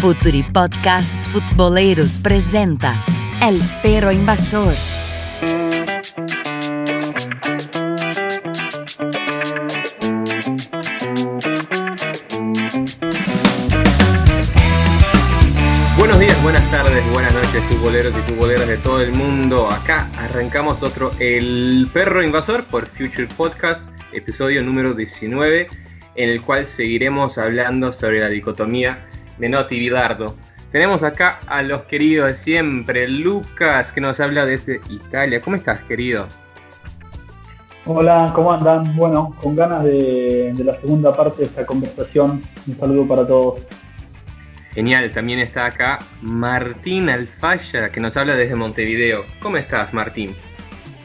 Futuri Podcasts Futboleros presenta El Perro Invasor. Buenos días, buenas tardes, buenas noches, futboleros y futboleras de todo el mundo. Acá arrancamos otro El Perro Invasor por Future Podcast, episodio número 19, en el cual seguiremos hablando sobre la dicotomía Menotti y Bilardo. Tenemos acá a los queridos de siempre, Lucas, que nos habla desde Italia. ¿Cómo estás, querido? Hola, ¿cómo andan? Bueno, con ganas de, de la segunda parte de esta conversación. Un saludo para todos. Genial, también está acá Martín Alfaya, que nos habla desde Montevideo. ¿Cómo estás, Martín?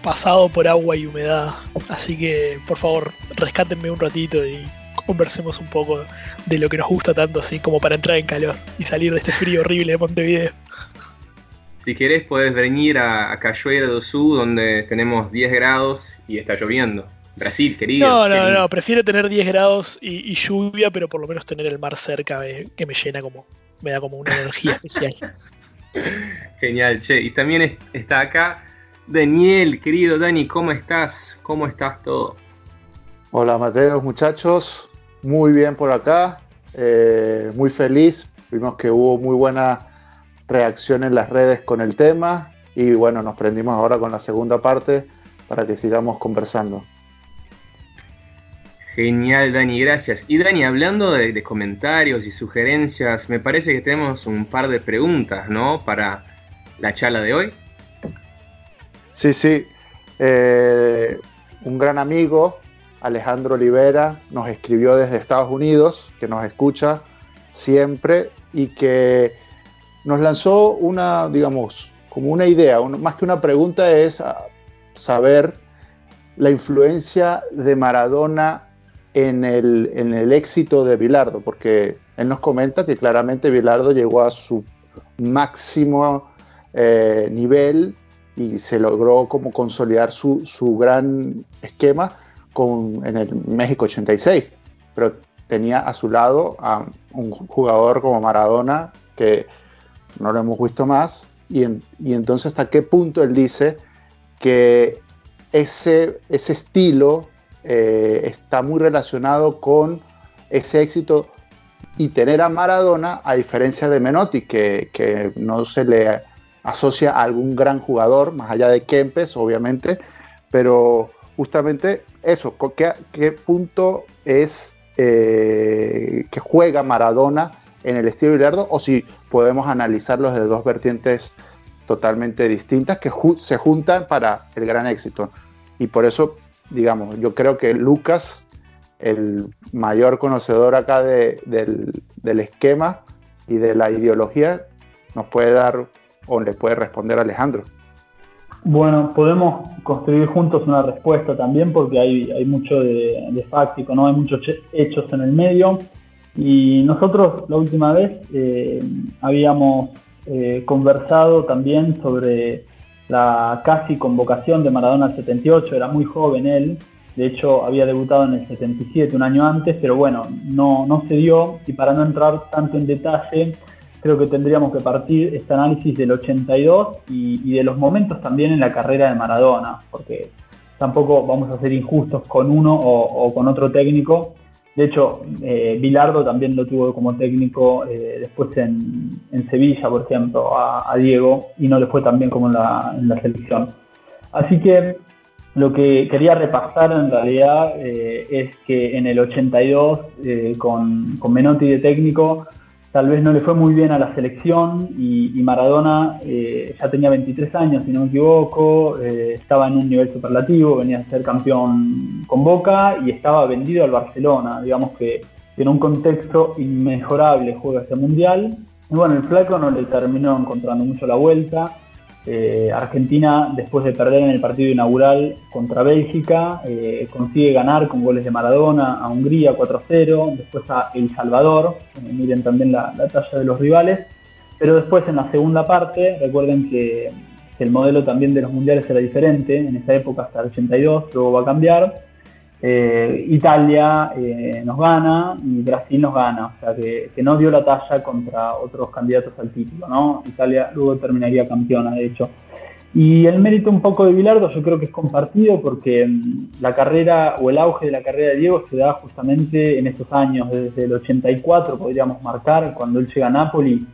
pasado por agua y humedad. Así que, por favor, rescátenme un ratito y conversemos un poco de lo que nos gusta tanto, así como para entrar en calor y salir de este frío horrible de Montevideo. Si querés, podés venir a, a Cachoeira do Sul, donde tenemos 10 grados y está lloviendo. Brasil, querido. No, no, querido. no, prefiero tener 10 grados y, y lluvia, pero por lo menos tener el mar cerca eh, que me llena como, me da como una energía especial. Genial, che. Y también es- está acá Daniel, querido Dani, ¿cómo estás? ¿Cómo estás todo? Hola Mateo, muchachos, muy bien por acá, eh, muy feliz, vimos que hubo muy buena reacción en las redes con el tema y bueno, nos prendimos ahora con la segunda parte para que sigamos conversando. Genial, Dani, gracias. Y Dani, hablando de, de comentarios y sugerencias, me parece que tenemos un par de preguntas, ¿no? Para la charla de hoy. Sí, sí, eh, un gran amigo, Alejandro Olivera, nos escribió desde Estados Unidos, que nos escucha siempre y que nos lanzó una, digamos, como una idea, más que una pregunta es saber la influencia de Maradona en el, en el éxito de Bilardo, porque él nos comenta que claramente Bilardo llegó a su máximo eh, nivel y se logró como consolidar su, su gran esquema en el México 86, pero tenía a su lado a un jugador como Maradona que no lo hemos visto más. Y, y entonces hasta qué punto él dice que ese, ese estilo eh, está muy relacionado con ese éxito y tener a Maradona a diferencia de Menotti que, que no se le asocia a algún gran jugador, más allá de Kempes, obviamente, pero justamente eso, ¿qué, punto es eh, que juega Maradona en el estilo Bilardo? O si podemos analizarlos de dos vertientes totalmente distintas que se juntan para el gran éxito. Y por eso, digamos, yo creo que Lucas, el mayor conocedor acá de- del, del esquema y de la ideología, nos puede dar o le puede responder a Alejandro. Bueno, podemos construir juntos una respuesta también porque hay, hay mucho de, de fáctico, ¿no? Hay muchos hechos en el medio. Y nosotros la última vez eh, habíamos eh, conversado también sobre la casi convocación de Maradona al 78, era muy joven él, de hecho había debutado en el 77, un año antes, pero bueno, no, no se dio y para no entrar tanto en detalle, creo que tendríamos que partir este análisis del 82 y, de los momentos también en la carrera de Maradona, porque tampoco vamos a ser injustos con uno o, con otro técnico. De hecho, eh, Bilardo también lo tuvo como técnico eh, después en, en Sevilla, por ejemplo, a, Diego, y no le fue tan bien como en la, en la selección. Así que lo que quería repasar en realidad eh, es que en el 82, eh, con, con Menotti de técnico, tal vez no le fue muy bien a la selección y, Maradona eh, ya tenía 23 años, si no me equivoco, eh, estaba en un nivel superlativo, venía a ser campeón con Boca y estaba vendido al Barcelona, digamos que en un contexto inmejorable juega este mundial. Y bueno, el flaco no le terminó encontrando mucho la vuelta. Eh, Argentina, después de perder en el partido inaugural contra Bélgica, eh, consigue ganar con goles de Maradona a Hungría 4-0, después a El Salvador, eh, miren también la, la talla de los rivales, pero después en la segunda parte, recuerden que, que el modelo también de los mundiales era diferente, en esa época hasta el 82, luego va a cambiar, eh, Italia eh, nos gana y Brasil nos gana, o sea que, no dio la talla contra otros candidatos al título, ¿no? Italia luego terminaría campeona, de hecho. Y el mérito un poco de Bilardo yo creo que es compartido porque mm, la carrera o el auge de la carrera de Diego se da justamente en estos años, desde el 84 podríamos marcar, cuando él llega a Napoli,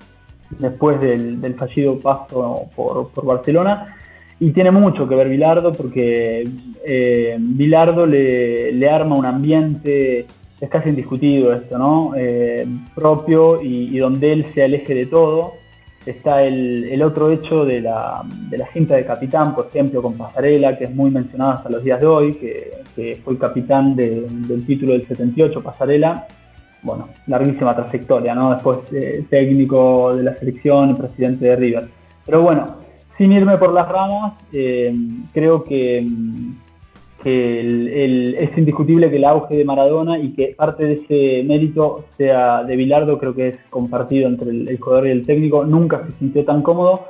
después del, fallido paso por Barcelona, y tiene mucho que ver Bilardo porque eh, Bilardo le, arma un ambiente, es casi indiscutido esto, ¿no? Eh, propio y, donde él se aleje de todo. Está el, otro hecho de la, de la, cinta de capitán, por ejemplo, con Pasarela, que es muy mencionado hasta los días de hoy, que, fue el capitán del título del 78, Pasarela. Bueno, larguísima trayectoria, ¿no? Después eh, técnico de la selección y presidente de River. Pero bueno, sin irme por las ramas, eh, creo que, es indiscutible que el auge de Maradona y que parte de ese mérito sea de Bilardo, creo que es compartido entre el, jugador y el técnico, nunca se sintió tan cómodo.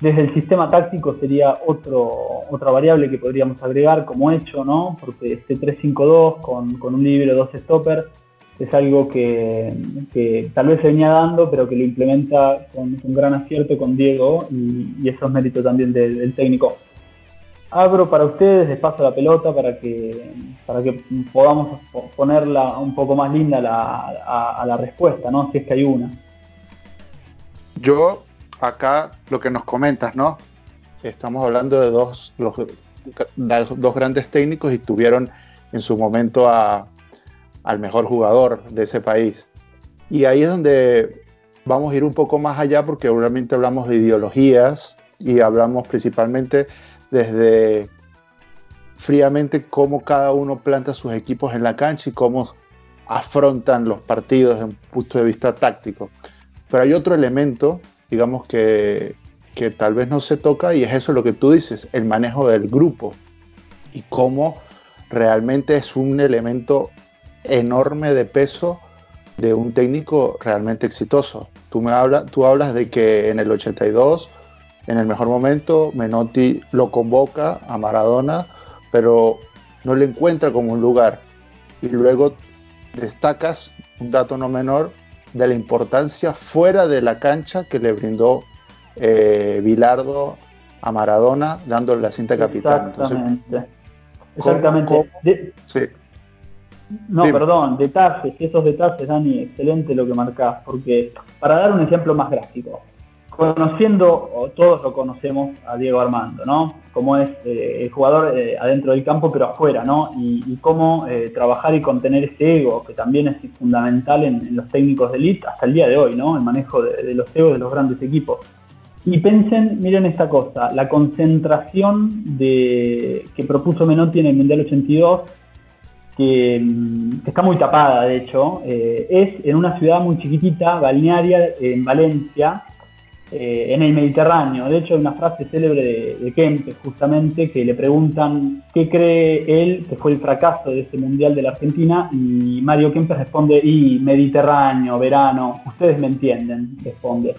Desde el sistema táctico sería otro, otra variable que podríamos agregar como hecho, ¿no? Porque este 3-5-2 con, con un libro, dos stoppers, es algo que, tal vez se venía dando, pero que lo implementa con un gran acierto con Diego y, eso es mérito también del, técnico. Abro para ustedes, les paso la pelota para que, para que podamos ponerla un poco más linda a, la respuesta, ¿no? si es que hay una. Yo, acá lo que nos comentas, ¿no? Estamos hablando de dos, los, dos grandes técnicos y tuvieron en su momento a, al mejor jugador de ese país. Y ahí es donde vamos a ir un poco más allá porque obviamente hablamos de ideologías y hablamos principalmente desde fríamente cómo cada uno planta sus equipos en la cancha y cómo afrontan los partidos desde un punto de vista táctico. Pero hay otro elemento, digamos, que, que tal vez no se toca y es eso lo que tú dices, el manejo del grupo y cómo realmente es un elemento enorme de peso de un técnico realmente exitoso. Tú, me hablas, tú hablas de que en el 82, en el mejor momento, Menotti lo convoca a Maradona, pero no le encuentra como un lugar. Y luego destacas un dato no menor de la importancia fuera de la cancha que le brindó eh, Bilardo a Maradona dándole la cinta capitán. Exactamente. Exactamente. sí. No, perdón, detalles, esos detalles, Dani, excelente lo que marcás, porque para dar un ejemplo más gráfico, conociendo, o todos lo conocemos a Diego Armando, ¿no? Cómo es eh, el jugador eh, adentro del campo, pero afuera, ¿no? Y, cómo eh, trabajar y contener ese ego, que también es fundamental en, los técnicos de elite hasta el día de hoy, ¿no? El manejo de, los egos de los grandes equipos. Y pensen, miren esta cosa, la concentración de, que propuso Menotti en el Mundial 82 que, está muy tapada, de hecho, eh, es en una ciudad muy chiquitita, balnearia, en Valencia, eh, en el Mediterráneo. De hecho, hay una frase célebre de, de Kempes, justamente, que le preguntan qué cree él que fue el fracaso de ese Mundial de la Argentina, y Mario Kempes responde, y Mediterráneo, verano, ustedes me entienden, responde.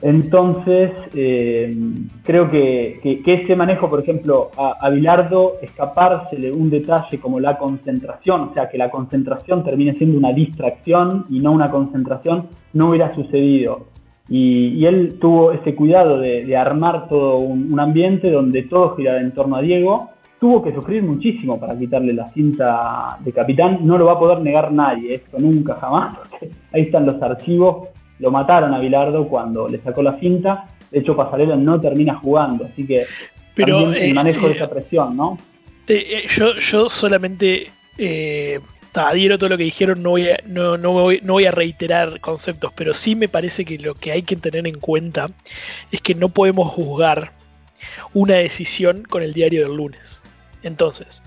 Entonces, eh, creo que, ese manejo, por ejemplo, a, a Bilardo, escapársele un detalle como la concentración, o sea, que la concentración termine siendo una distracción y no una concentración, no hubiera sucedido. Y, él tuvo ese cuidado de, armar todo un, ambiente donde todo giraba en torno a Diego. Tuvo que sufrir muchísimo para quitarle la cinta de capitán. No lo va a poder negar nadie, esto nunca, jamás, ahí están los archivos lo mataron a Bilardo cuando le sacó la cinta. De hecho, Pasarela no termina jugando, así que Pero, el eh, manejo de eh, esa presión, ¿no? Eh, yo, yo solamente adhiero todo lo que dijeron, no voy, a, no, no, voy, no voy a reiterar conceptos, pero sí me parece que lo que hay que tener en cuenta es que no podemos juzgar una decisión con el diario del lunes. Entonces,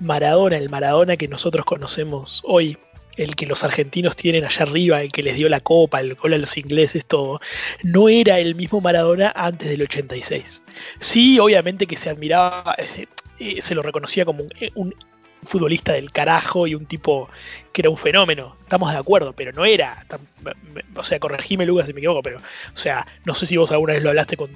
Maradona, el Maradona que nosotros conocemos hoy, el que los argentinos tienen allá arriba, el que les dio la copa, el gol a los ingleses, todo, no era el mismo Maradona antes del 86. Sí, obviamente que se admiraba, eh, se, lo reconocía como un, futbolista del carajo y un tipo que era un fenómeno, estamos de acuerdo, pero no era, o sea, corregime Lucas si me equivoco, pero, o sea, no sé si vos alguna vez lo hablaste con,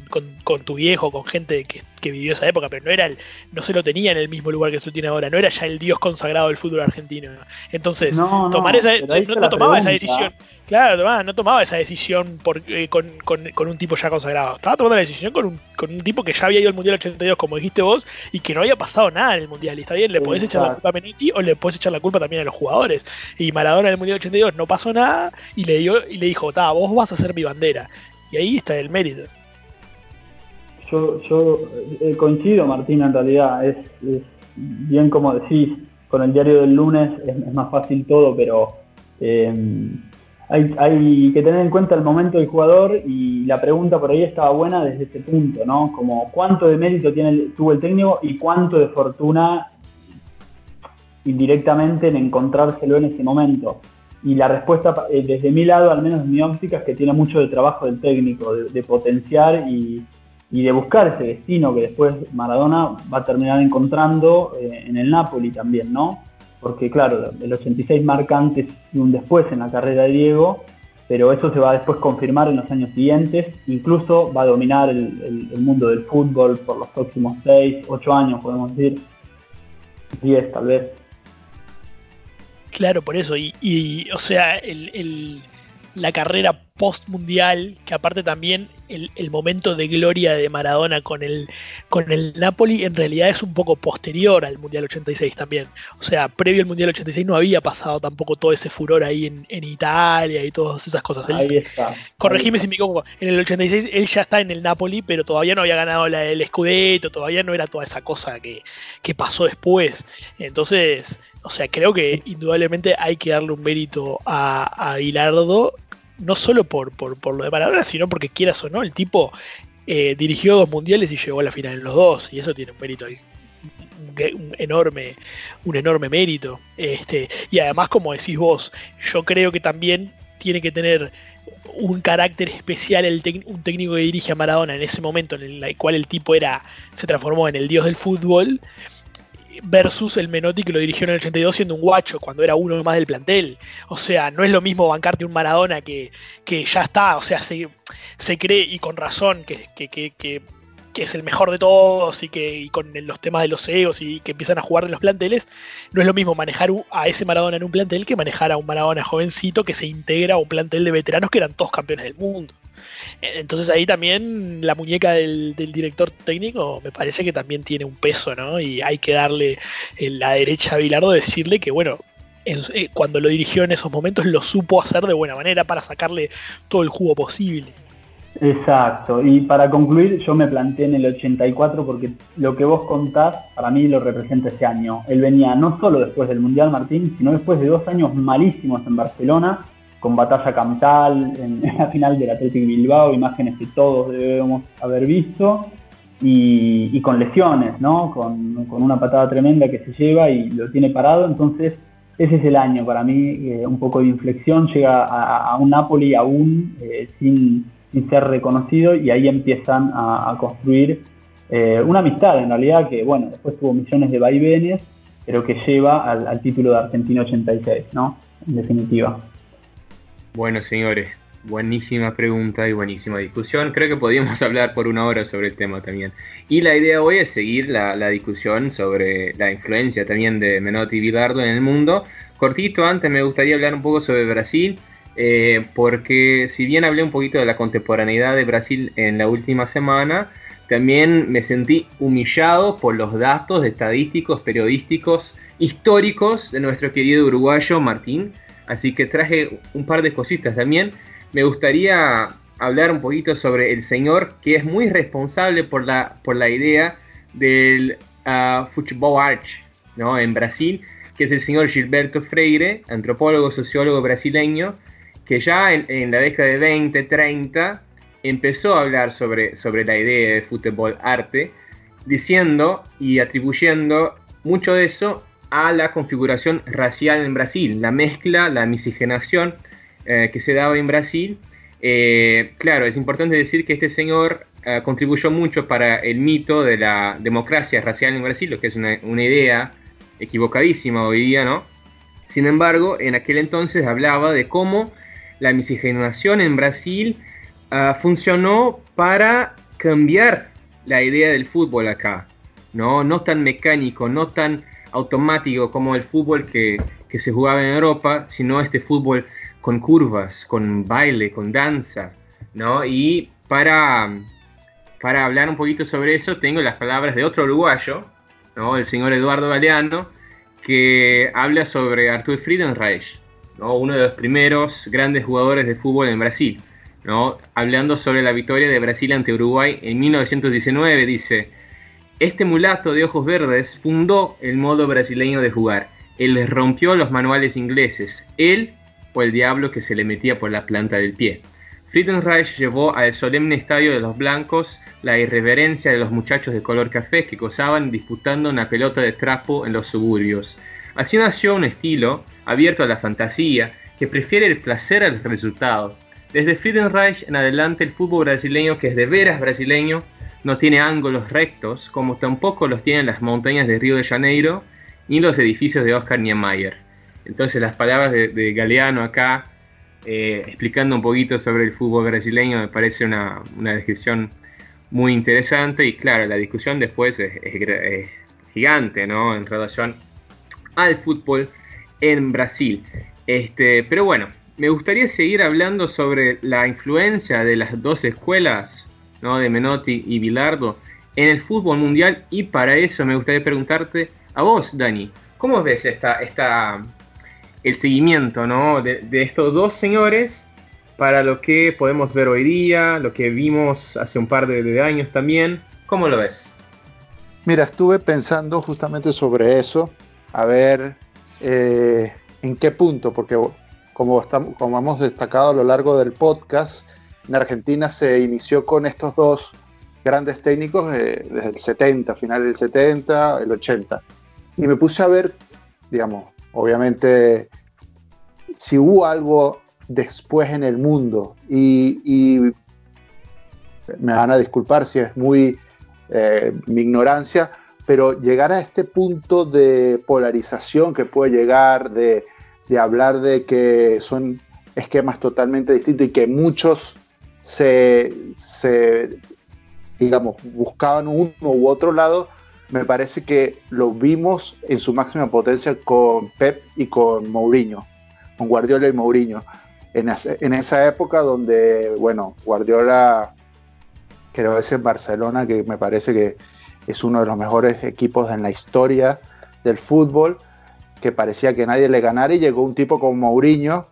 tu viejo, con gente que, vivió esa época, pero no era, el, no se lo tenía en el mismo lugar que se lo tiene ahora, no era ya el dios consagrado del fútbol argentino. Entonces, tomar esa, no, tomaba esa decisión, claro, no tomaba esa decisión por, eh, con, un tipo ya consagrado, estaba tomando la decisión con un, con un tipo que ya había ido al Mundial 82, como dijiste vos, y que no había pasado nada en el Mundial, y está bien, le podés echar la culpa a Menetti o le podés echar la culpa también a los jugadores. Y Maradona en el Mundial 82 no pasó nada y le, dio, y le dijo, ta, vos vas a ser mi bandera. Y ahí está el mérito. Yo, yo eh, coincido, Martín, en realidad. Es, bien como decís, con el diario del lunes es, más fácil todo, pero eh, hay, hay, que tener en cuenta el momento del jugador y la pregunta por ahí estaba buena desde ese punto, ¿no? Como cuánto de mérito tiene tuvo el técnico y cuánto de fortuna indirectamente en encontrárselo en ese momento. Y la respuesta, eh, desde mi lado, al menos en mi óptica, es que tiene mucho de trabajo del técnico, de, potenciar y, de buscar ese destino que después Maradona va a terminar encontrando eh, en el Napoli también, ¿no? Porque claro, el 86 marca antes y un después en la carrera de Diego, pero eso se va a después confirmar en los años siguientes, incluso va a dominar el, el mundo del fútbol por los próximos 6, 8 años, podemos decir, 10 tal vez. Claro, por eso. Y, o sea, la carrera post mundial, que aparte también el, momento de gloria de Maradona con el, con el Napoli en realidad es un poco posterior al Mundial 86 también. O sea, previo al Mundial 86 no había pasado tampoco todo ese furor ahí en, Italia y todas esas cosas. ahí está. Corregime si me equivoco. En el 86 él ya está en el Napoli, pero todavía no había ganado la, el Scudetto, todavía no era toda esa cosa que, que pasó después. Entonces, o sea, creo que indudablemente hay que darle un mérito a, a no solo por, por, lo de Maradona, sino porque quieras o no, el tipo eh, dirigió dos mundiales y llegó a la final en los dos, y eso tiene un mérito un, enorme, un enorme mérito. Este, y además, como decís vos, yo creo que también tiene que tener un carácter especial el un técnico que dirige a Maradona en ese momento en el cual el tipo era se transformó en el dios del fútbol versus el Menotti que lo dirigió en el 82 siendo un guacho, cuando era uno más del plantel. O sea, no es lo mismo bancarte un Maradona que, que ya está, o sea, se, se cree, y con razón, que, que, que, es el mejor de todos y que con los temas de los egos y que empiezan a jugar en los planteles, no es lo mismo manejar a ese Maradona en un plantel que manejar a un Maradona jovencito que se integra a un plantel de veteranos que eran todos campeones del mundo. Entonces ahí también la muñeca del, director técnico me parece que también tiene un peso, ¿no? Y hay que darle la derecha a Bilardo, decirle que, bueno, eh, cuando lo dirigió en esos momentos lo supo hacer de buena manera para sacarle todo el jugo posible. Exacto, y para concluir yo me planteé en el 84 porque lo que vos contás para mí lo representa ese año. Él venía no solo después del Mundial Martín, sino después de dos años malísimos en Barcelona, con batalla capital en, la final del Athletic Bilbao, imágenes que todos debemos haber visto, y, con lesiones, ¿no? Con, una patada tremenda que se lleva y lo tiene parado, entonces ese es el año para mí, eh, un poco de inflexión, llega a, un Napoli aún eh, sin, ser reconocido y ahí empiezan a, construir eh, una amistad en realidad que, bueno, después tuvo millones de vaivenes, pero que lleva al, al título de Argentina 86, ¿no? En definitiva. Bueno, señores, buenísima pregunta y buenísima discusión. Creo que podríamos hablar por una hora sobre el tema también. Y la idea hoy es seguir la, discusión sobre la influencia también de Menotti y Bilardo en el mundo. Cortito, antes me gustaría hablar un poco sobre Brasil, eh, porque si bien hablé un poquito de la contemporaneidad de Brasil en la última semana, también me sentí humillado por los datos estadísticos, periodísticos, históricos de nuestro querido uruguayo Martín Así que traje un par de cositas también. Me gustaría hablar un poquito sobre el señor que es muy responsable por la, por la idea del uh, Futebol Arch ¿no? en Brasil, que es el señor Gilberto Freire, antropólogo, sociólogo brasileño, que ya en, la década de 20, 30 empezó a hablar sobre, sobre la idea de fútbol arte, diciendo y atribuyendo mucho de eso a la configuración racial en Brasil, la mezcla, la miscigenación eh, que se daba en Brasil. Eh, claro, es importante decir que este señor eh, contribuyó mucho para el mito de la democracia racial en Brasil, lo que es una, idea equivocadísima hoy día, ¿no? Sin embargo, en aquel entonces hablaba de cómo la miscigenación en Brasil ah, funcionó para cambiar la idea del fútbol acá, ¿no? no tan mecánico, no tan automático como el fútbol que, que se jugaba en Europa, sino este fútbol con curvas, con baile, con danza, ¿no? Y para, para hablar un poquito sobre eso, tengo las palabras de otro uruguayo, ¿no? El señor Eduardo Galeano, que habla sobre Artur Friedenreich, ¿no? Uno de los primeros grandes jugadores de fútbol en Brasil, ¿no? Hablando sobre la victoria de Brasil ante Uruguay en 1919, dice, este mulato de ojos verdes fundó el modo brasileño de jugar. Él rompió los manuales ingleses. Él o el diablo que se le metía por la planta del pie. Friedenreich llevó al solemne estadio de los blancos la irreverencia de los muchachos de color café que gozaban disputando una pelota de trapo en los suburbios. Así nació un estilo abierto a la fantasía que prefiere el placer al resultado. Desde Friedenreich en adelante el fútbol brasileño, que es de veras brasileño, no tiene ángulos rectos, como tampoco los tienen las montañas de Río de Janeiro ni los edificios de Oscar Niemeyer. Entonces las palabras de, Galeano acá, eh, explicando un poquito sobre el fútbol brasileño, me parece una, descripción muy interesante y claro, la discusión después es, gigante, ¿no? En relación al fútbol en Brasil. Este, pero bueno, me gustaría seguir hablando sobre la influencia de las dos escuelas, ¿no? De Menotti y Bilardo en el fútbol mundial y para eso me gustaría preguntarte a vos, Dani, ¿cómo ves esta, esta, el seguimiento ¿no? de, estos dos señores para lo que podemos ver hoy día, lo que vimos hace un par de, años también. ¿Cómo lo ves? Mira, estuve pensando justamente sobre eso, a ver eh, en qué punto, porque como, estamos, como hemos destacado a lo largo del podcast, en Argentina se inició con estos dos grandes técnicos eh, desde el 70, final del 70, el 80. Y me puse a ver, digamos, obviamente, si hubo algo después en el mundo y, me van a disculpar si es muy eh, mi ignorancia, pero llegar a este punto de polarización que puede llegar, de, hablar de que son esquemas totalmente distintos y que muchos se, digamos, buscaban uno u otro lado, me parece que lo vimos en su máxima potencia con Pep y con Mourinho, con Guardiola y Mourinho. En, esa época donde, bueno, Guardiola creo que es en Barcelona, que me parece que es uno de los mejores equipos en la historia del fútbol, que parecía que nadie le ganara y llegó un tipo como Mourinho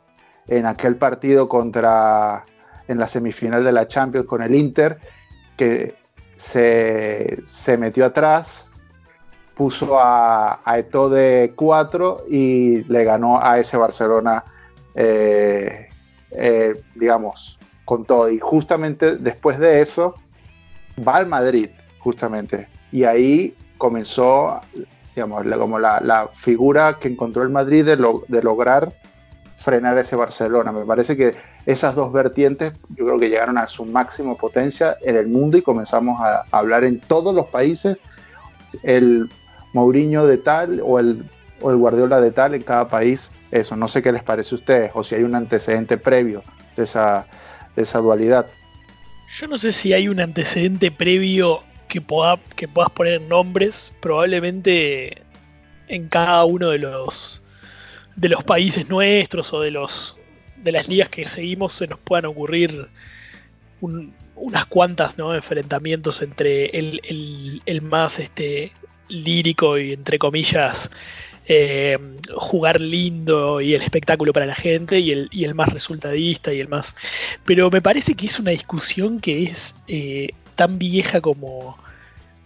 en aquel partido contra, en la semifinal de la Champions con el Inter, que se, se metió atrás, puso a, a Eto de 4 y le ganó a ese Barcelona, eh, eh, digamos, con todo. Y justamente después de eso, va al Madrid, justamente. Y ahí comenzó, digamos, como la, figura que encontró el Madrid de, de lograr frenar ese Barcelona. Me parece que esas dos vertientes yo creo que llegaron a su máxima potencia en el mundo y comenzamos a hablar en todos los países. El Mourinho de tal o el, o el Guardiola de tal en cada país. Eso, no sé qué les parece a ustedes o si hay un antecedente previo de esa, esa dualidad. Yo no sé si hay un antecedente previo que, pueda, que puedas poner nombres. Probablemente en cada uno de los de los países nuestros o de los de las ligas que seguimos se nos puedan ocurrir unas cuantas ¿no? enfrentamientos entre el, el, más este lírico y entre comillas eh, jugar lindo y el espectáculo para la gente y el, y el, más resultadista y el más... Pero me parece que es una discusión que es eh, tan vieja como,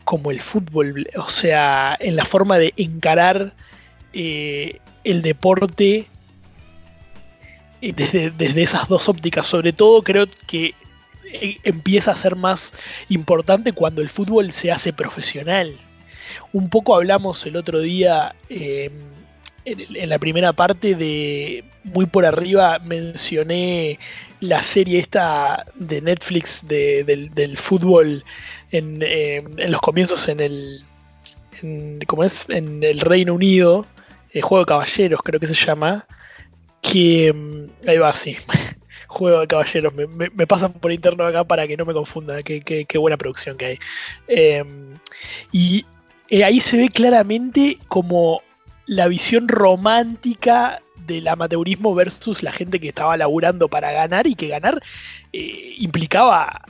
como el fútbol, o sea, en la forma de encarar eh, el deporte desde, desde esas dos ópticas. Sobre todo creo que empieza a ser más importante cuando el fútbol se hace profesional. Un poco hablamos el otro día en, la primera parte de, muy por arriba, mencioné la serie esta de Netflix del, fútbol em, en, los comienzos en el, es? en el Reino Unido, el juego de caballeros creo que se llama, que mm, ahí va, sí, juego de caballeros, me, pasan por interno acá para que no me confunda, qué, buena producción que hay. Em, y eh, ahí se ve claramente como la visión romántica del amateurismo versus la gente que estaba laburando para ganar y que ganar eh, implicaba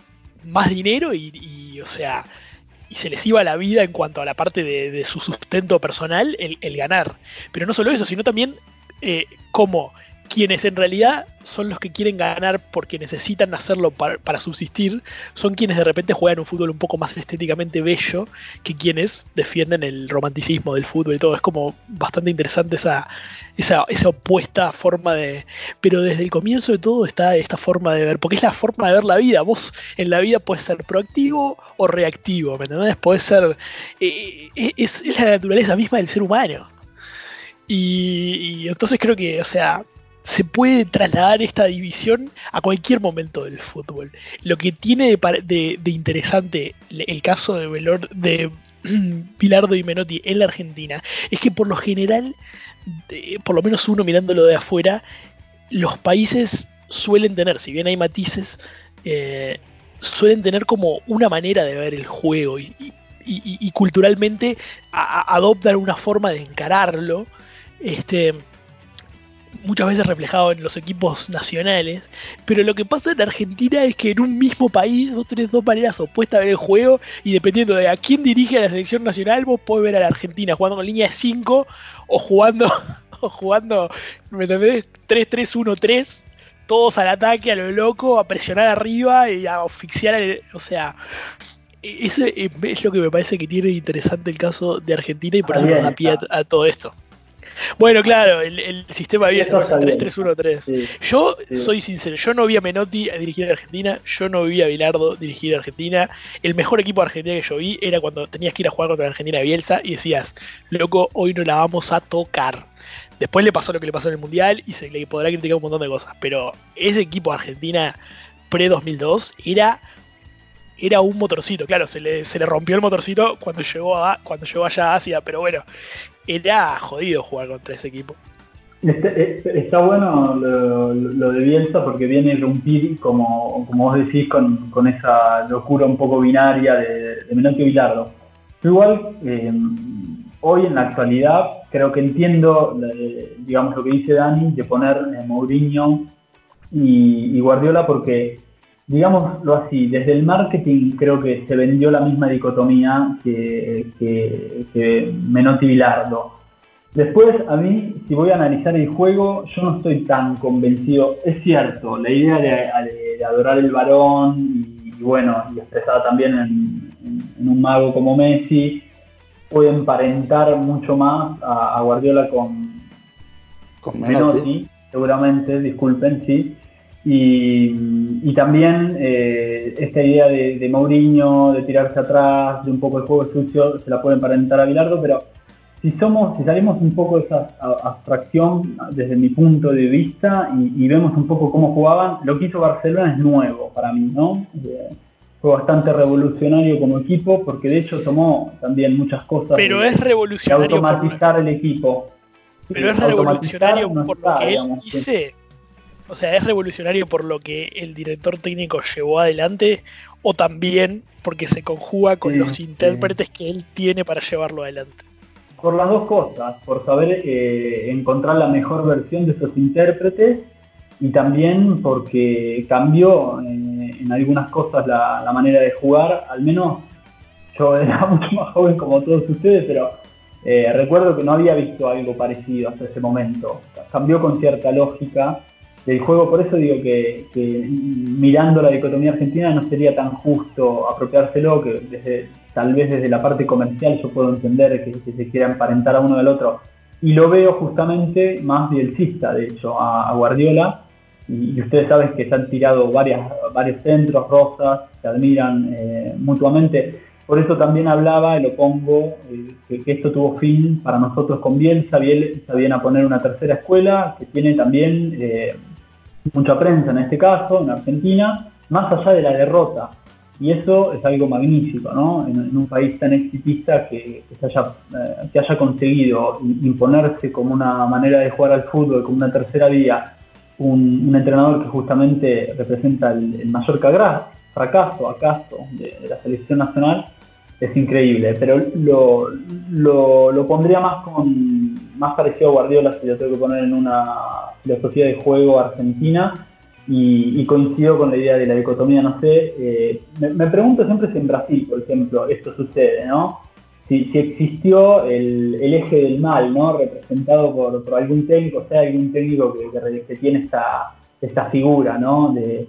más dinero y, o sea, y se les iba la vida en cuanto a la parte de, su sustento personal, el, ganar. Pero no solo eso, sino también eh, como quienes en realidad son los que quieren ganar porque necesitan hacerlo para, subsistir, son quienes de repente juegan un fútbol un poco más estéticamente bello que quienes defienden el romanticismo del fútbol y todo. Es como bastante interesante esa, esa, esa opuesta forma de... Pero desde el comienzo de todo está esta forma de ver, porque es la forma de ver la vida. Vos en la vida puedes ser proactivo o reactivo, ¿me entendés? Puedes ser... Eh, eh, es, la naturaleza misma del ser humano. Y, y, entonces creo que, o sea, se puede trasladar esta división a cualquier momento del fútbol. Lo que tiene de, interesante el caso de, Velor, de Pilardo y Menotti en la Argentina es que por lo general, por lo menos uno mirándolo de afuera, los países suelen tener, si bien hay matices, eh, suelen tener como una manera de ver el juego y, culturalmente adoptan una forma de encararlo. Este, muchas veces reflejado en los equipos nacionales, pero lo que pasa en Argentina es que en un mismo país vos tenés dos maneras opuestas de ver el juego y dependiendo de a quién dirige la selección nacional, vos podés ver a la Argentina jugando con línea de 5 o jugando, o jugando, ¿me entendés? 3-3-1-3, todos al ataque a lo loco, a presionar arriba y a asfixiar, o sea... Ese es lo que me parece que tiene interesante el caso de Argentina y por eso nos da pie a todo esto. Bueno, claro, el, sistema había 3-3-1-3. Yo soy sincero, yo no vi a Menotti a dirigir a Argentina, yo no vi a Bilardo dirigir a Argentina. El mejor equipo de Argentina que yo vi era cuando tenías que ir a jugar contra la Argentina de Bielsa y decías, loco, hoy no la vamos a tocar. Después le pasó lo que le pasó en el Mundial y se le podrá criticar un montón de cosas, pero ese equipo de Argentina pre-2002 era era un motorcito. Claro, se le, se le rompió el motorcito cuando llegó, a, cuando llegó allá a Asia, pero bueno, era jodido jugar contra ese equipo. Este, está, bueno lo, de Bielsa porque viene a irrumpir, como, como vos decís, con, esa locura un poco binaria de, de Menotti Bilardo. igual, eh, hoy en la actualidad, creo que entiendo, digamos, lo que dice Dani, de poner eh, Mourinho y, Guardiola porque digámoslo así, desde el marketing creo que se vendió la misma dicotomía que, que, Menotti Bilardo. Después, a mí, si voy a analizar el juego, yo no estoy tan convencido. Es cierto, la idea de, adorar el varón y, bueno, y expresada también en, un mago como Messi, puede emparentar mucho más a, Guardiola con, con Menotti, seguramente, disculpen, sí. Y, también eh, esta idea de, de, Mourinho, de tirarse atrás, de un poco el juego sucio, se la pueden parentar a Bilardo, pero si somos, si salimos un poco de esa abstracción desde mi punto de vista y, vemos un poco cómo jugaban, lo que hizo Barcelona es nuevo para mí, ¿no? Eh, fue bastante revolucionario como equipo porque de hecho tomó también muchas cosas. Pero es revolucionario. automatizar el equipo. Pero es revolucionario por lo que él dice o sea, ¿es revolucionario por lo que el director técnico llevó adelante o también porque se conjuga con los intérpretes que él tiene para llevarlo adelante? Por las dos cosas, por saber eh, encontrar la mejor versión de esos intérpretes y también porque cambió eh, en algunas cosas la, manera de jugar, al menos yo era mucho más joven como todos ustedes, pero eh, recuerdo que no había visto algo parecido hasta ese momento. Cambió con cierta lógica del juego. Por eso digo que, mirando la dicotomía argentina no sería tan justo apropiárselo, que desde, tal vez desde la parte comercial yo puedo entender que, se quiera emparentar a uno del otro. Y lo veo justamente más bielcista, de hecho, a, Guardiola. Y, ustedes saben que se han tirado varias, varios centros, rosas, se admiran eh, mutuamente. Por eso también hablaba, y lo pongo, eh, que, esto tuvo fin para nosotros con Bielsa. Bielsa a poner una tercera escuela que tiene también eh, mucha prensa en este caso, en Argentina, más allá de la derrota. Y eso es algo magnífico, ¿no? En, un país tan exitista que, que, haya, eh, que haya conseguido imponerse como una manera de jugar al fútbol, como una tercera vía, un, entrenador que justamente representa el, mayor fracaso, acaso, de, la selección nacional, es increíble. Pero lo, lo, pondría más con más parecido a Guardiola, si lo tengo que poner en una filosofía de juego argentina, y, coincido con la idea de la dicotomía, no sé, eh, me, pregunto siempre si en Brasil, por ejemplo, esto sucede, ¿no? Si, existió el, eje del mal, ¿no? Representado por, algún técnico, o sea, algún técnico que, tiene esta, esta figura, ¿no? De,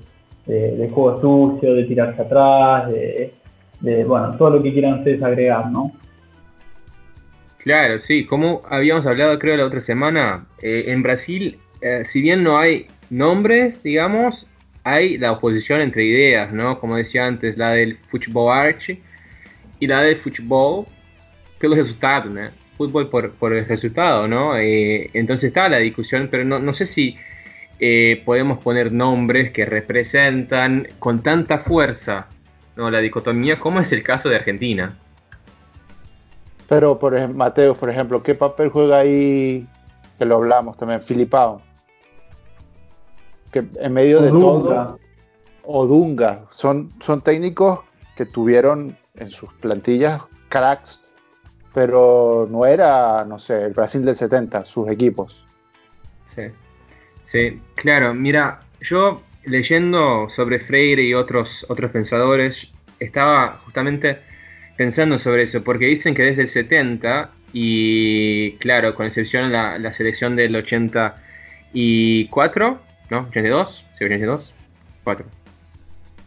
juego sucio, de tirarse atrás, de, bueno, todo lo que quieran ustedes agregar, ¿no? Claro, sí, como habíamos hablado creo la otra semana, eh, en Brasil, eh, si bien no hay nombres, digamos, hay la oposición entre ideas, ¿no? Como decía antes, la del fútbol arte y la del fútbol pelo resultado, ¿no? Fútbol por, por el resultado, ¿no? Eh, entonces está la discusión, pero no, no sé si podemos poner nombres que representan con tanta fuerza ¿no? la dicotomía como es el caso de Argentina. Pero, por ejemplo, Mateo, por ejemplo, ¿qué papel juega ahí, que lo hablamos también, Filipao? que en medio de todo, o Dunga, son, son técnicos que tuvieron en sus plantillas cracks, pero no era, no sé, el Brasil del 70, sus equipos. Sí, sí, claro, mira, yo leyendo sobre Freire y otros, otros pensadores, estaba justamente pensando sobre eso, porque dicen que desde el 70, y claro, con excepción la, la selección del 84, ¿No? ¿82? ¿Sí, 82? 4.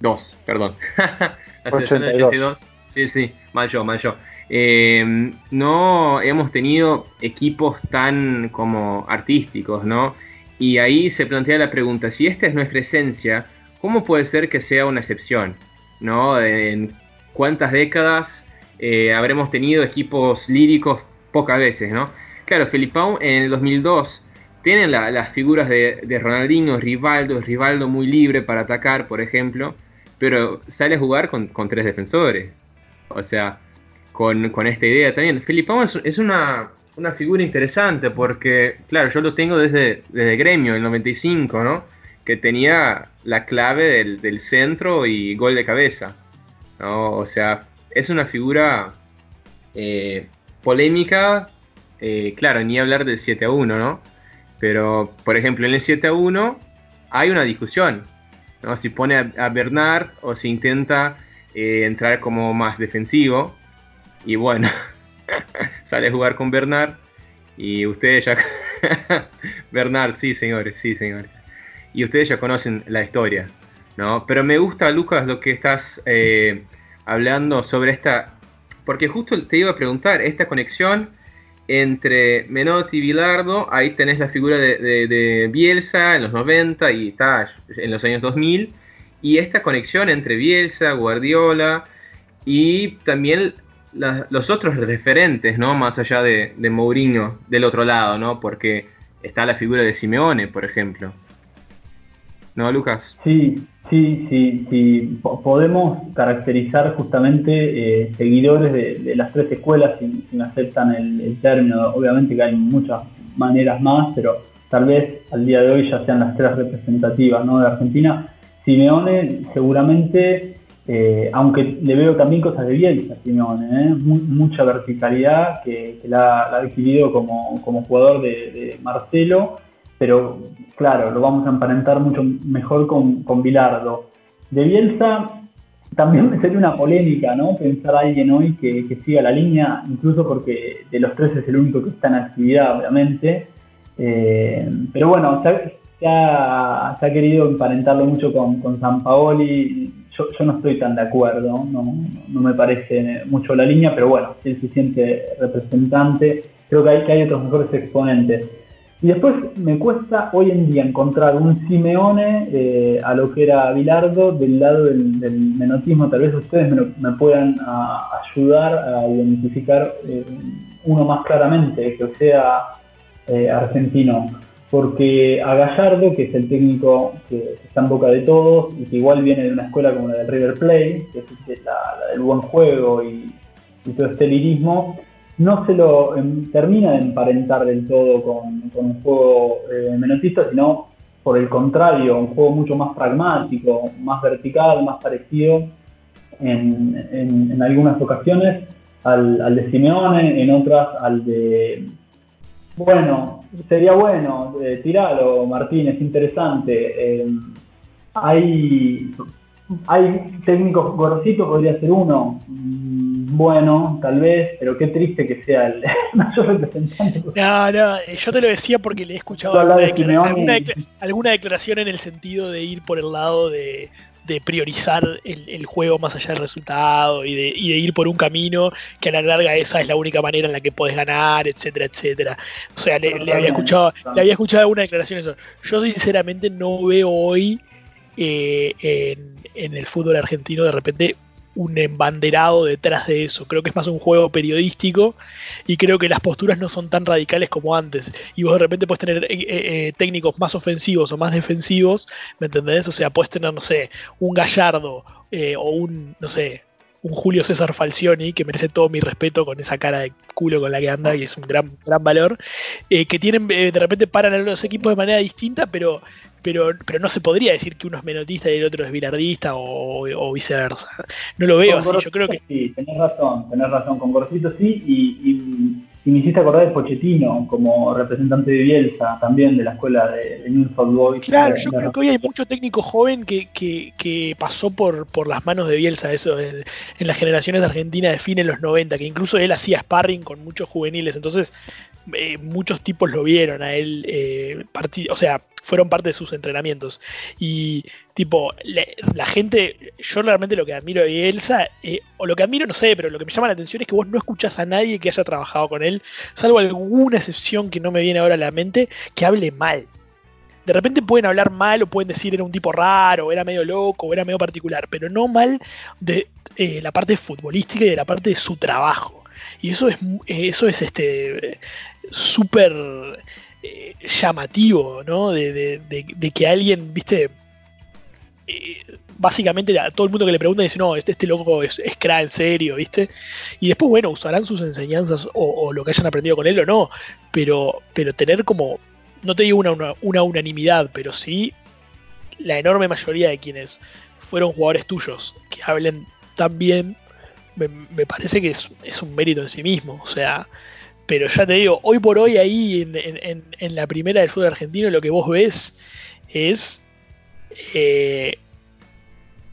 2, perdón. la 82. Sí, sí, mal yo, mal yo. Eh, no hemos tenido equipos tan como artísticos, ¿no? Y ahí se plantea la pregunta, si esta es nuestra esencia, ¿cómo puede ser que sea una excepción? ¿No? En cuántas décadas eh, habremos tenido equipos líricos pocas veces, ¿no? Claro, Felipao en el 2002 tienen las figuras de, Ronaldinho, Rivaldo, Rivaldo muy libre para atacar, por ejemplo, pero sale a jugar con, tres defensores. O sea, con, esta idea también. Felipao es, una, figura interesante porque, claro, yo lo tengo desde, desde gremio, el 95, ¿no? Que tenía la clave del, centro y gol de cabeza. O sea, es una figura eh, polémica, eh, claro, ni hablar del 7 a 1, ¿no? Pero, por ejemplo, en el 7 a 1 hay una discusión. ¿no? Si pone a, Bernard o si intenta eh, entrar como más defensivo. Y bueno, sale a jugar con Bernard. Y ustedes ya. Bernard, sí, señores, sí, señores. Y ustedes ya conocen la historia. ¿no? Pero me gusta, Lucas, lo que estás eh, hablando sobre esta. Porque justo te iba a preguntar, esta conexión entre Menotti y Bilardo, ahí tenés la figura de, Bielsa en los 90 y Taj en los años 2000, y esta conexión entre Bielsa, Guardiola y también los otros referentes, ¿no? Más allá de, de Mourinho del otro lado, ¿no? Porque está la figura de Simeone, por ejemplo. ¿No, Lucas? Sí, sí, sí, sí. podemos caracterizar justamente eh, seguidores de, las tres escuelas si, me aceptan el, término. Obviamente que hay muchas maneras más, pero tal vez al día de hoy ya sean las tres representativas ¿no? de Argentina. Simeone seguramente, eh, aunque le veo también cosas de Bielsa, Simeone, ¿eh? mucha verticalidad que, la, ha adquirido como, jugador de, Marcelo pero claro, lo vamos a emparentar mucho mejor con, con Bilardo. De Bielsa también sería una polémica, ¿no? Pensar a alguien hoy que, siga la línea, incluso porque de los tres es el único que está en actividad, obviamente. Eh, pero bueno, se ha, querido emparentarlo mucho con, con San Paoli. Yo, no estoy tan de acuerdo, no, no me parece mucho la línea, pero bueno, él se siente representante, creo que hay, que hay otros mejores exponentes. Y después me cuesta hoy en día encontrar un Simeone eh, a lo que era Bilardo del lado del, menotismo. Tal vez ustedes me, puedan ayudar a identificar eh, uno más claramente, que sea eh, argentino. Porque a Gallardo, que es el técnico que está en boca de todos y que igual viene de una escuela como la del River Plate, que es la, del buen juego y, todo este lirismo, no se lo em, termina de emparentar del todo con, un juego eh, menotista, sino por el contrario, un juego mucho más pragmático, más vertical, más parecido en, algunas ocasiones al de Simeone, en otras al de bueno, sería bueno, eh, tiralo, Martín, es interesante. Eh, hay, hay técnicos, Gorosito podría ser uno. Mm, bueno, tal vez, pero qué triste que sea el mayor representante. No, no, eh, yo te lo decía porque le he escuchado alguna declaración en el sentido de ir por el lado de, de priorizar el, juego más allá del resultado y de, ir por un camino que a la larga esa es la única manera en la que puedes ganar, etcétera, etcétera. O sea, le, había escuchado, le había escuchado alguna declaración eso. Yo sinceramente no veo hoy eh, en, en el fútbol argentino de repente un embanderado detrás de eso. Creo que es más un juego periodístico y creo que las posturas no son tan radicales como antes. Y vos de repente puedes tener eh, eh, eh, técnicos más ofensivos o más defensivos, ¿me entendés? O sea, puedes tener, no sé, un Gallardo o un, no sé, un Julio César Falcioni, que merece todo mi respeto con esa cara de culo con la que anda y es un gran, gran valor, que tienen de repente paran a los equipos de manera distinta, pero pero, pero no se podría decir que uno es menotista y el otro es bilardista o, viceversa. No lo veo así, yo creo que... Sí, tenés razón, tenés razón, con Gorosito sí, y, me hiciste acordar de Pochettino como representante de Bielsa, también de la escuela de, de New Boys. Claro, yo creo que hoy hay mucho técnico joven que, que, pasó por, por las manos de Bielsa, eso en, las generaciones de Argentina de fines de los 90, que incluso él hacía sparring con muchos juveniles, entonces eh, muchos tipos lo vieron a él, eh, o sea, fueron parte de sus entrenamientos. Y tipo, la, gente, yo realmente lo que admiro de Elsa, eh, o lo que admiro, no sé, pero lo que me llama la atención es que vos no escuchás a nadie que haya trabajado con él, salvo alguna excepción que no me viene ahora a la mente, que hable mal. De repente pueden hablar mal o pueden decir era un tipo raro, era medio loco, o era medio particular, pero no mal de la parte futbolística y de la parte de su trabajo. Y eso es, eso es este súper eh, llamativo, ¿no? De, que alguien, viste, eh, básicamente a todo el mundo que le pregunta dice, no, este, este loco es, es cra en serio, ¿viste? Y después, bueno, usarán sus enseñanzas o, lo que hayan aprendido con él o no, pero, pero tener como, no te digo una, unanimidad, pero sí la enorme mayoría de quienes fueron jugadores tuyos que hablen tan bien, me, parece que es, es, un mérito en sí mismo, o sea, pero ya te digo, hoy por hoy ahí en, la primera del fútbol argentino lo que vos ves es... Eh,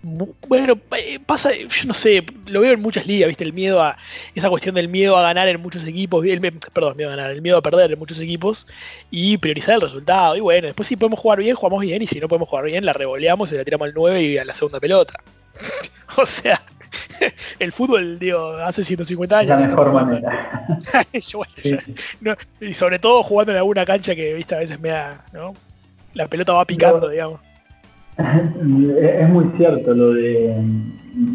bueno, eh, pasa, yo no sé, lo veo en muchas ligas, ¿viste? El miedo a. Esa cuestión del miedo a ganar en muchos equipos, el, perdón, miedo a ganar, el miedo a perder en muchos equipos y priorizar el resultado. Y bueno, después si podemos jugar bien, jugamos bien, y si no podemos jugar bien, la revoleamos y la tiramos al 9 y a la segunda pelota. o sea, el fútbol, digo, hace 150 años. La mejor manera. y sobre todo jugando en alguna cancha que, viste, a veces me da, ¿no? La pelota va picando, digamos. Es muy cierto lo de,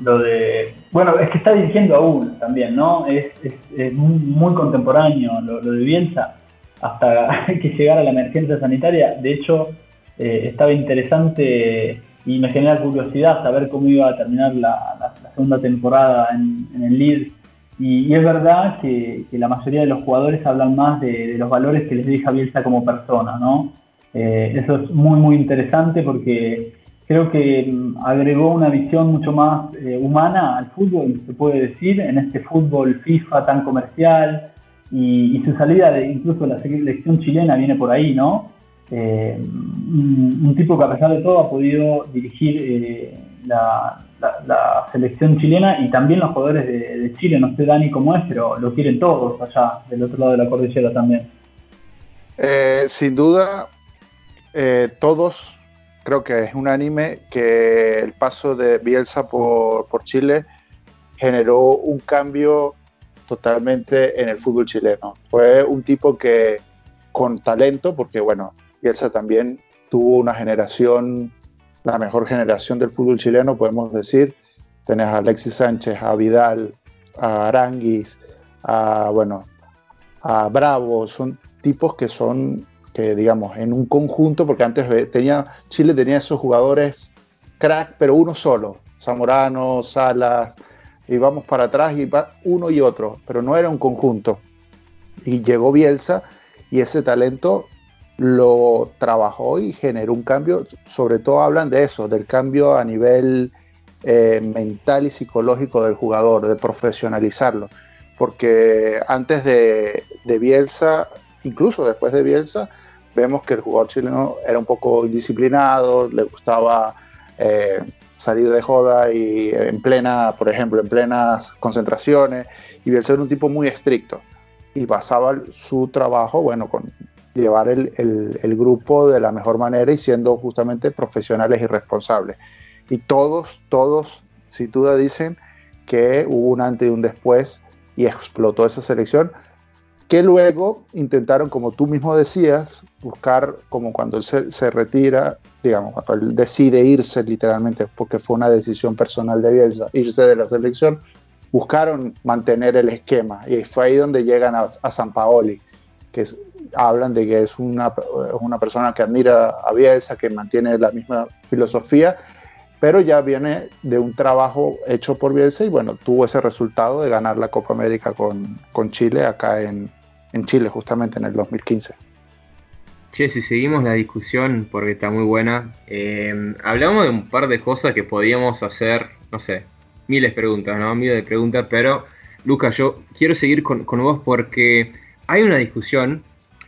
lo de. Bueno, es que está dirigiendo aún también, ¿no? Es, muy, contemporáneo lo, de Bielsa, hasta que llegara la emergencia sanitaria. De hecho, eh, estaba interesante y me genera curiosidad saber cómo iba a terminar la, segunda temporada en, el Leeds. Y, es verdad que, la mayoría de los jugadores hablan más de, los valores que les deja Bielsa como persona, ¿no? Eh, eso es muy, muy interesante porque creo que mm, agregó una visión mucho más eh, humana al fútbol, se puede decir, en este fútbol FIFA tan comercial. Y, su salida de incluso la selección chilena viene por ahí, ¿no? Eh, un, tipo que a pesar de todo ha podido dirigir eh, la, selección chilena y también los jugadores de, Chile, no sé Dani cómo es, pero lo quieren todos allá, del otro lado de la cordillera también. Eh, sin duda, todos creo que es unánime que el paso de Bielsa por, por Chile generó un cambio totalmente en el fútbol chileno. Fue un tipo que con talento, porque bueno, Bielsa también tuvo una generación, la mejor generación del fútbol chileno, podemos decir. Tenés a Alexis Sánchez, a Vidal, a Aranguis, a, bueno, a Bravo, son tipos que son que digamos, en un conjunto, porque antes tenía, Chile tenía esos jugadores crack, pero uno solo, Zamorano, Salas, y vamos para atrás y va uno y otro, pero no era un conjunto. Y llegó Bielsa y ese talento lo trabajó y generó un cambio, sobre todo hablan de eso, del cambio a nivel eh, mental y psicológico del jugador, de profesionalizarlo, porque antes de, Bielsa, incluso después de Bielsa, vemos que el jugador chileno era un poco indisciplinado, le gustaba eh, salir de joda y en plena, por ejemplo, en plenas concentraciones, y Bielsa era un tipo muy estricto y basaba su trabajo, bueno, con llevar el, el, grupo de la mejor manera y siendo justamente profesionales y responsables. Y todos, todos, sin duda dicen que hubo un antes y un después y explotó esa selección, que luego intentaron, como tú mismo decías, buscar, como cuando él se, se retira, digamos, cuando él decide irse literalmente, porque fue una decisión personal de Bielsa, irse de la selección, buscaron mantener el esquema y fue ahí donde llegan a, a San Paoli, que hablan de que es una, una persona que admira a Bielsa, que mantiene la misma filosofía, pero ya viene de un trabajo hecho por Bielsa y bueno, tuvo ese resultado de ganar la Copa América con, con Chile acá en, en Chile, justamente en el 2015. Che, si seguimos la discusión, porque está muy buena, eh, hablamos de un par de cosas que podíamos hacer, no sé, miles de preguntas, ¿no? Miles de preguntas, pero Lucas, yo quiero seguir con, vos porque hay una discusión.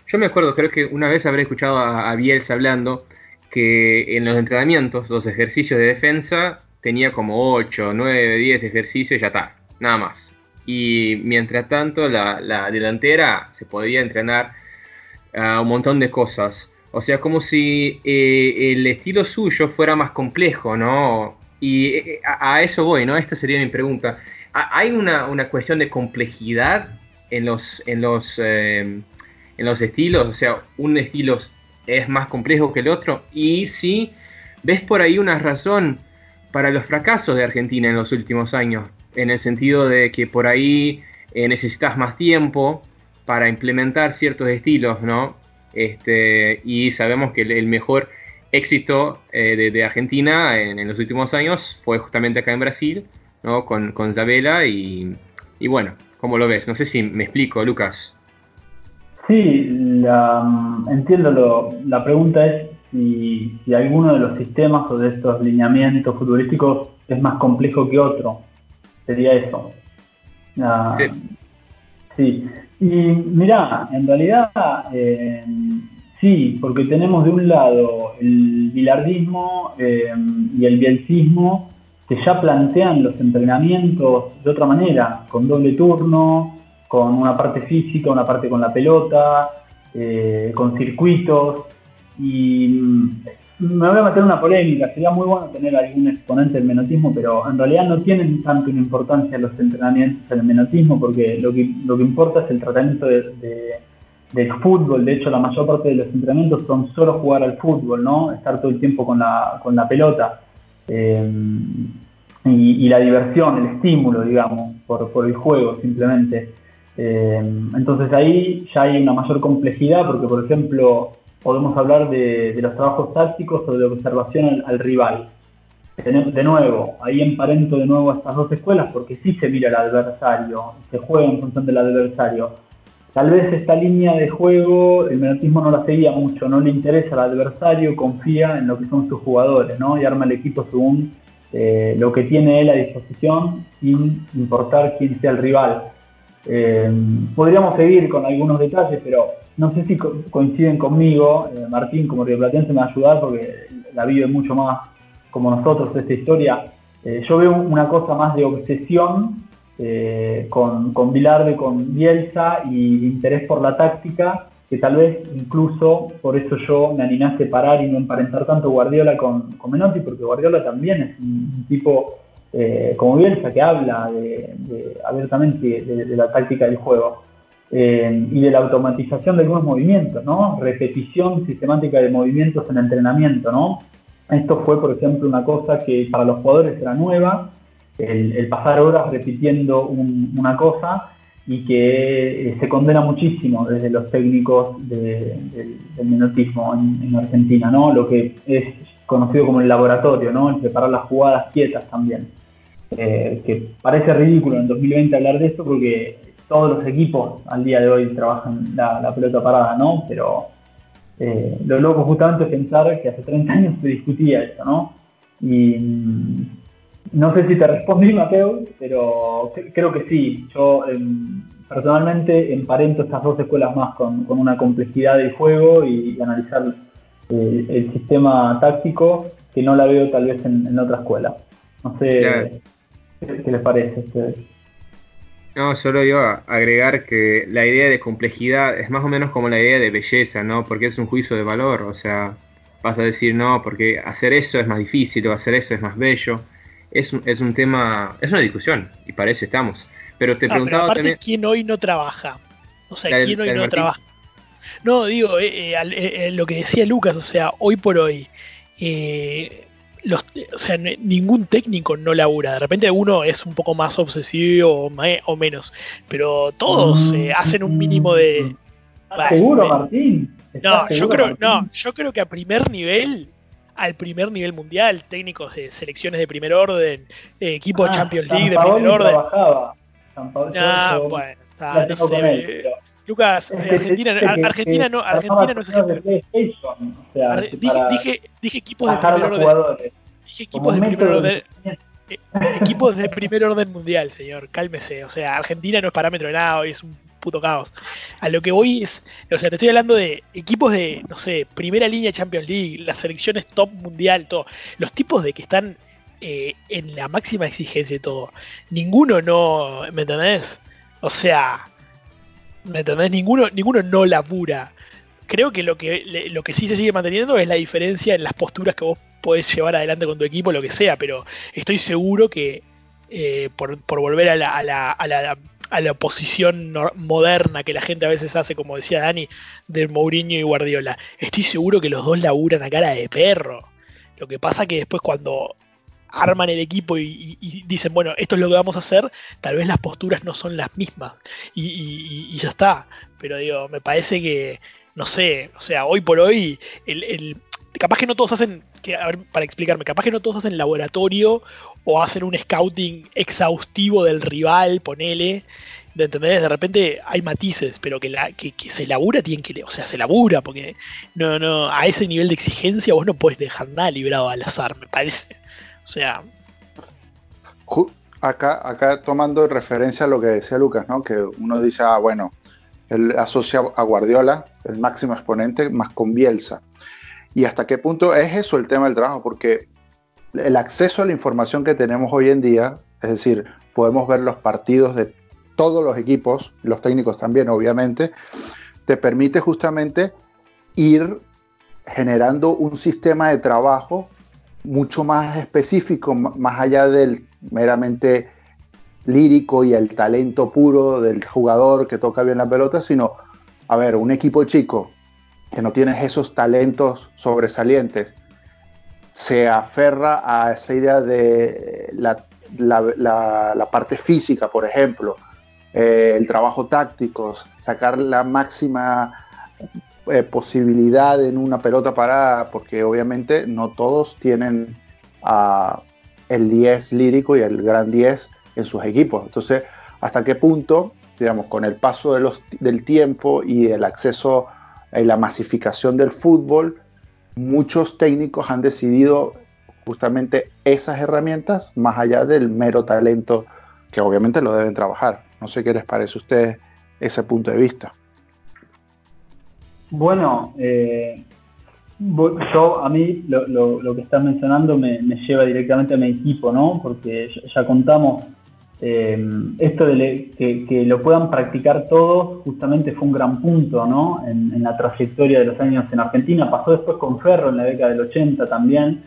Yo me acuerdo, creo que una vez habré escuchado a, a Bielsa hablando que en los entrenamientos, los ejercicios de defensa, tenía como 8, 9, 10 ejercicios y ya está, nada más. Y mientras tanto, la, la delantera se podía entrenar un montón de cosas. O sea, como si eh, el estilo suyo fuera más complejo, ¿no? Y eh, a, eso voy, ¿no? Esta sería mi pregunta. ¿Hay una, cuestión de complejidad en los, en, los, em, en los estilos? O sea, un estilo es más complejo que el otro. Y si ves por ahí una razón para los fracasos de Argentina en los últimos años, en el sentido de que por ahí eh, necesitas más tiempo, para implementar ciertos estilos, ¿no? Este, y sabemos que el, mejor éxito eh, de, Argentina en, los últimos años fue justamente acá en Brasil, ¿no? Con, con Isabela y, y bueno, ¿cómo lo ves? No sé si me explico, Lucas. Sí, entiendo. la pregunta es si, alguno de los sistemas o de estos lineamientos futbolísticos es más complejo que otro. Sería eso. sí. sí. Y mira, en realidad eh, sí, porque tenemos de un lado el bilardismo eh, y el bielcismo que ya plantean los entrenamientos de otra manera, con doble turno, con una parte física, una parte con la pelota, eh, con circuitos. Y me voy a meter una polémica, sería muy bueno tener algún exponente del menotismo, pero en realidad no tienen tanto una importancia los entrenamientos del menotismo, porque lo que, lo que importa es el tratamiento del fútbol, de hecho la mayor parte de los entrenamientos son solo jugar al fútbol, ¿no? Estar todo el tiempo con la, con la pelota. Eh, y, la diversión, el estímulo, digamos, por, por el juego simplemente. Eh, entonces ahí ya hay una mayor complejidad porque, por ejemplo, podemos hablar de, los trabajos tácticos o de observación al, rival. De, nuevo, ahí emparento de nuevo estas dos escuelas porque sí se mira al adversario, se juega en función del adversario. Tal vez esta línea de juego el menotismo no la seguía mucho, no le interesa al adversario, confía en lo que son sus jugadores, ¿no? Y arma el equipo según eh, lo que tiene él a disposición, sin importar quién sea el rival. Eh, podríamos seguir con algunos detalles, pero no sé si coinciden conmigo, eh, Martín como rioplatense me va a ayudar porque la vive mucho más como nosotros esta historia. Eh, yo veo una cosa más de obsesión eh, con, con Bilarde, con Bielsa y interés por la táctica, que tal vez incluso por eso yo me animé a separar y no emparentar tanto Guardiola con, Menotti, porque Guardiola también es un, tipo como Bielsa que habla abiertamente de la táctica del juego. Eh, y de la automatización de algunos movimientos, ¿no? Repetición sistemática de movimientos en entrenamiento, ¿no? Esto fue, por ejemplo, una cosa que para los jugadores era nueva, el, pasar horas repitiendo una cosa, y que eh, se condena muchísimo desde los técnicos del menotismo en, Argentina, ¿no? Lo que es conocido como el laboratorio, ¿no? El preparar las jugadas quietas también. Eh, que parece ridículo en 2020 hablar de esto porque todos los equipos al día de hoy trabajan la, pelota parada, ¿no? Pero eh, lo loco justamente es pensar que hace 30 años se discutía esto, ¿no? Y mm, no sé si te respondí, Mateo, pero creo que sí. Yo em, personalmente emparento estas dos escuelas más con, una complejidad del juego y, analizar eh, el sistema táctico que no la veo tal vez en, otra escuela. No sé qué, les parece a ustedes. No, solo iba a agregar que la idea de complejidad es más o menos como la idea de belleza, ¿no? Porque es un juicio de valor, o sea, vas a decir no, porque hacer eso es más difícil o hacer eso es más bello es, es un tema, es una discusión y para eso estamos. Pero te preguntaba aparte, también... ¿quién hoy no trabaja? O sea, ¿quién hoy no trabaja? No, digo, eh, eh, eh, lo que decía Lucas, o sea, hoy por hoy, los, o sea, ningún técnico no labura. De repente uno es un poco más obsesivo o, menos, pero todos mm. hacen un mínimo de... ¿Seguro, Martín? No, yo creo, no, yo creo que a primer nivel al primer nivel mundial, técnicos de selecciones de primer orden, equipos de ah, Champions League de primer orden. Ah, bueno, está, no sé. Lucas, Argentina, Argentina, no, Argentina no es dije, dije equipos de primer orden. Dije equipos de primer orden. Eh, equipos de primer orden mundial, señor, cálmese. O sea, Argentina no es parámetro de nada, hoy es un puto caos. A lo que voy es, o sea, te estoy hablando de equipos de, no sé, primera línea Champions League, las selecciones top mundial, todo. Los tipos de que están eh, en la máxima exigencia y todo. Ninguno no, ¿me entendés? O sea, ¿me entendés? Ninguno, ninguno no labura. Creo que lo que, lo que sí se sigue manteniendo es la diferencia en las posturas que vos podés llevar adelante con tu equipo, lo que sea, pero estoy seguro que eh, por, volver a la, a la, a la a la oposición moderna que la gente a veces hace, como decía Dani, de Mourinho y Guardiola. Estoy seguro que los dos laburan a cara de perro. Lo que pasa que después cuando arman el equipo y, dicen, bueno, esto es lo que vamos a hacer, tal vez las posturas no son las mismas. Y, ya está. Pero digo, me parece que, no sé, o sea, hoy por hoy, el, capaz que no todos hacen, que, a ver, para explicarme, capaz que no todos hacen laboratorio o hacen un scouting exhaustivo del rival, ponele. ¿De entender De repente hay matices, pero que, la, que, se labura tienen que. O sea, se labura, porque no, no, a ese nivel de exigencia vos no puedes dejar nada librado al azar, me parece. O sea. Acá, acá tomando referencia a lo que decía Lucas, ¿no? Que uno dice, ah, bueno, él asocia a Guardiola, el máximo exponente, más con Bielsa. Y hasta qué punto es eso el tema del trabajo, porque el acceso a la información que tenemos hoy en día, es decir, podemos ver los partidos de todos los equipos, los técnicos también, obviamente, te permite justamente ir generando un sistema de trabajo mucho más específico, más allá del meramente lírico y el talento puro del jugador que toca bien la pelota, sino, a ver, un equipo chico que no tienes esos talentos sobresalientes, se aferra a esa idea de la, parte física, por ejemplo, eh, el trabajo táctico, sacar la máxima eh, posibilidad en una pelota parada, porque obviamente no todos tienen el 10 lírico y el gran 10 en sus equipos. Entonces, ¿hasta qué punto, digamos, con el paso del tiempo y el acceso y la masificación del fútbol, muchos técnicos han decidido justamente esas herramientas más allá del mero talento que obviamente lo deben trabajar. No sé qué les parece a ustedes ese punto de vista. Bueno, eh, yo a mí lo, que estás mencionando me, me, lleva directamente a mi equipo, ¿no? Porque ya contamos eh, esto de que, lo puedan practicar todos justamente fue un gran punto ¿no? en, la trayectoria de los años en Argentina. Pasó después con Ferro en la década del 80 también.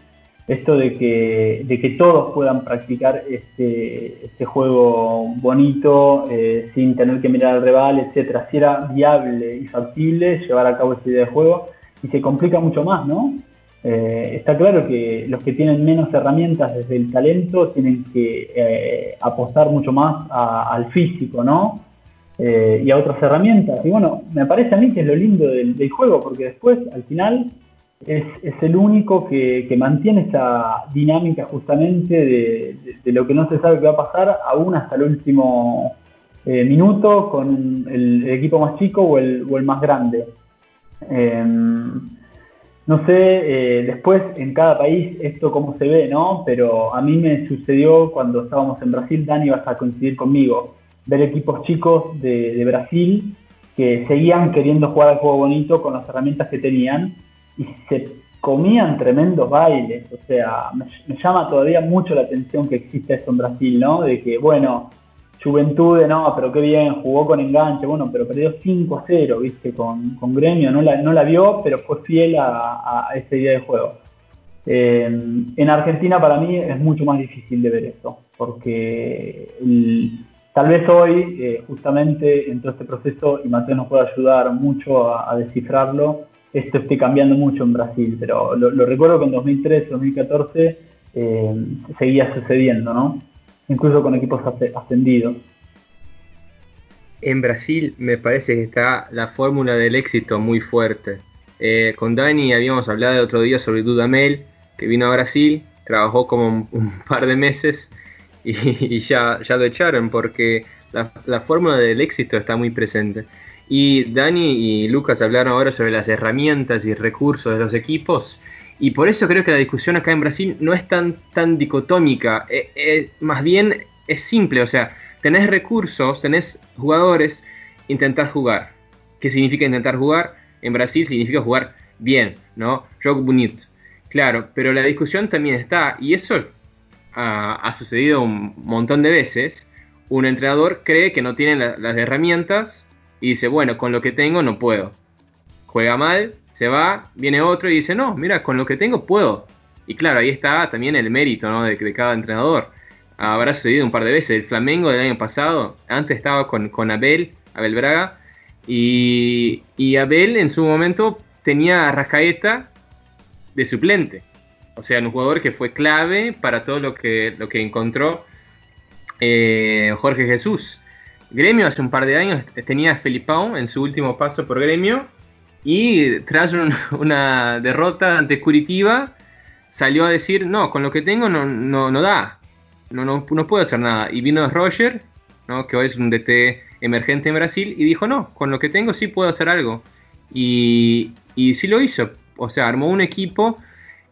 Esto de que, de que todos puedan practicar este, este juego bonito eh, sin tener que mirar al rival, etcétera. Si era viable y factible llevar a cabo esta idea de juego y se complica mucho más, ¿no? Eh, está claro que los que tienen menos herramientas desde el talento tienen que eh, apostar mucho más al físico, ¿no? eh, y a otras herramientas. Y bueno, me parece a mí que es lo lindo del, juego, porque después, al final, es, el único que, mantiene esa dinámica justamente de, lo que no se sabe qué va a pasar, aún hasta el último minuto, con el, equipo más chico o el, más grande. No sé eh, después en cada país esto cómo se ve, ¿no? Pero a mí me sucedió cuando estábamos en Brasil, Dani vas a coincidir conmigo ver equipos chicos de, Brasil que seguían queriendo jugar al juego bonito con las herramientas que tenían y se comían tremendos bailes. O sea, me, llama todavía mucho la atención que existe esto en Brasil, ¿no? De que, bueno, Juventude, no, pero qué bien, jugó con enganche, bueno, pero perdió 5 a 0, ¿viste? Con, Gremio, no la, no la vio, pero fue fiel a, a ese día de juego. Eh, en Argentina para mí es mucho más difícil de ver esto, porque Tal vez hoy, eh, justamente en todo este proceso, y Mateo nos puede ayudar mucho a, descifrarlo, esto esté cambiando mucho en Brasil, pero lo, recuerdo que en 2013, 2014 eh, seguía sucediendo, ¿no? Incluso con equipos ascendidos. En Brasil me parece que está la fórmula del éxito muy fuerte. Eh, con Dani habíamos hablado el otro día sobre Dudamel, que vino a Brasil, trabajó como un par de meses y, ya, ya lo echaron porque la, fórmula del éxito está muy presente. Y Dani y Lucas hablaron ahora sobre las herramientas y recursos de los equipos. Y por eso creo que la discusión acá en Brasil no es tan, tan dicotómica. Eh, eh, más bien es simple. O sea, tenés recursos, tenés jugadores, intentás jugar. ¿Qué significa intentar jugar? En Brasil significa jugar bien, ¿no? Jogo bonito. Claro, pero la discusión también está. Y eso ha, sucedido un montón de veces, un entrenador cree que no tiene las herramientas y dice, bueno, con lo que tengo no puedo. Juega mal, se va, viene otro y dice, no, mira, con lo que tengo puedo. Y claro, ahí está también el mérito de, cada entrenador. Habrá sucedido un par de veces. El Flamengo del año pasado, antes estaba con, con Abel, Abel Braga, y, y Abel en su momento tenía a Rascaeta de suplente. O sea, un jugador que fue clave para todo lo que, lo que encontró eh, Jorge Jesús. Gremio hace un par de años tenía a Felipao en su último paso por Gremio y tras una derrota ante Curitiba salió a decir, no, con lo que tengo no, no, da, no, no, no, puedo hacer nada. Y vino Roger, ¿no? que hoy es un DT emergente en Brasil, y dijo, no, con lo que tengo sí puedo hacer algo. Y, y sí lo hizo, o sea, armó un equipo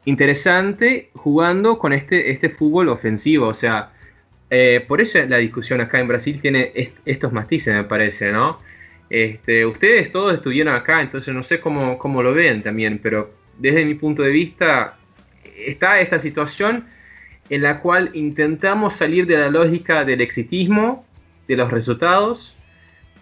interesante jugando con este, este fútbol ofensivo. O sea, eh, por eso la discusión acá en Brasil tiene estos matices, me parece, ¿no? Este, ustedes todos estuvieron acá, entonces no sé cómo, cómo lo ven también, pero desde mi punto de vista está esta situación en la cual intentamos salir de la lógica del exitismo, de los resultados,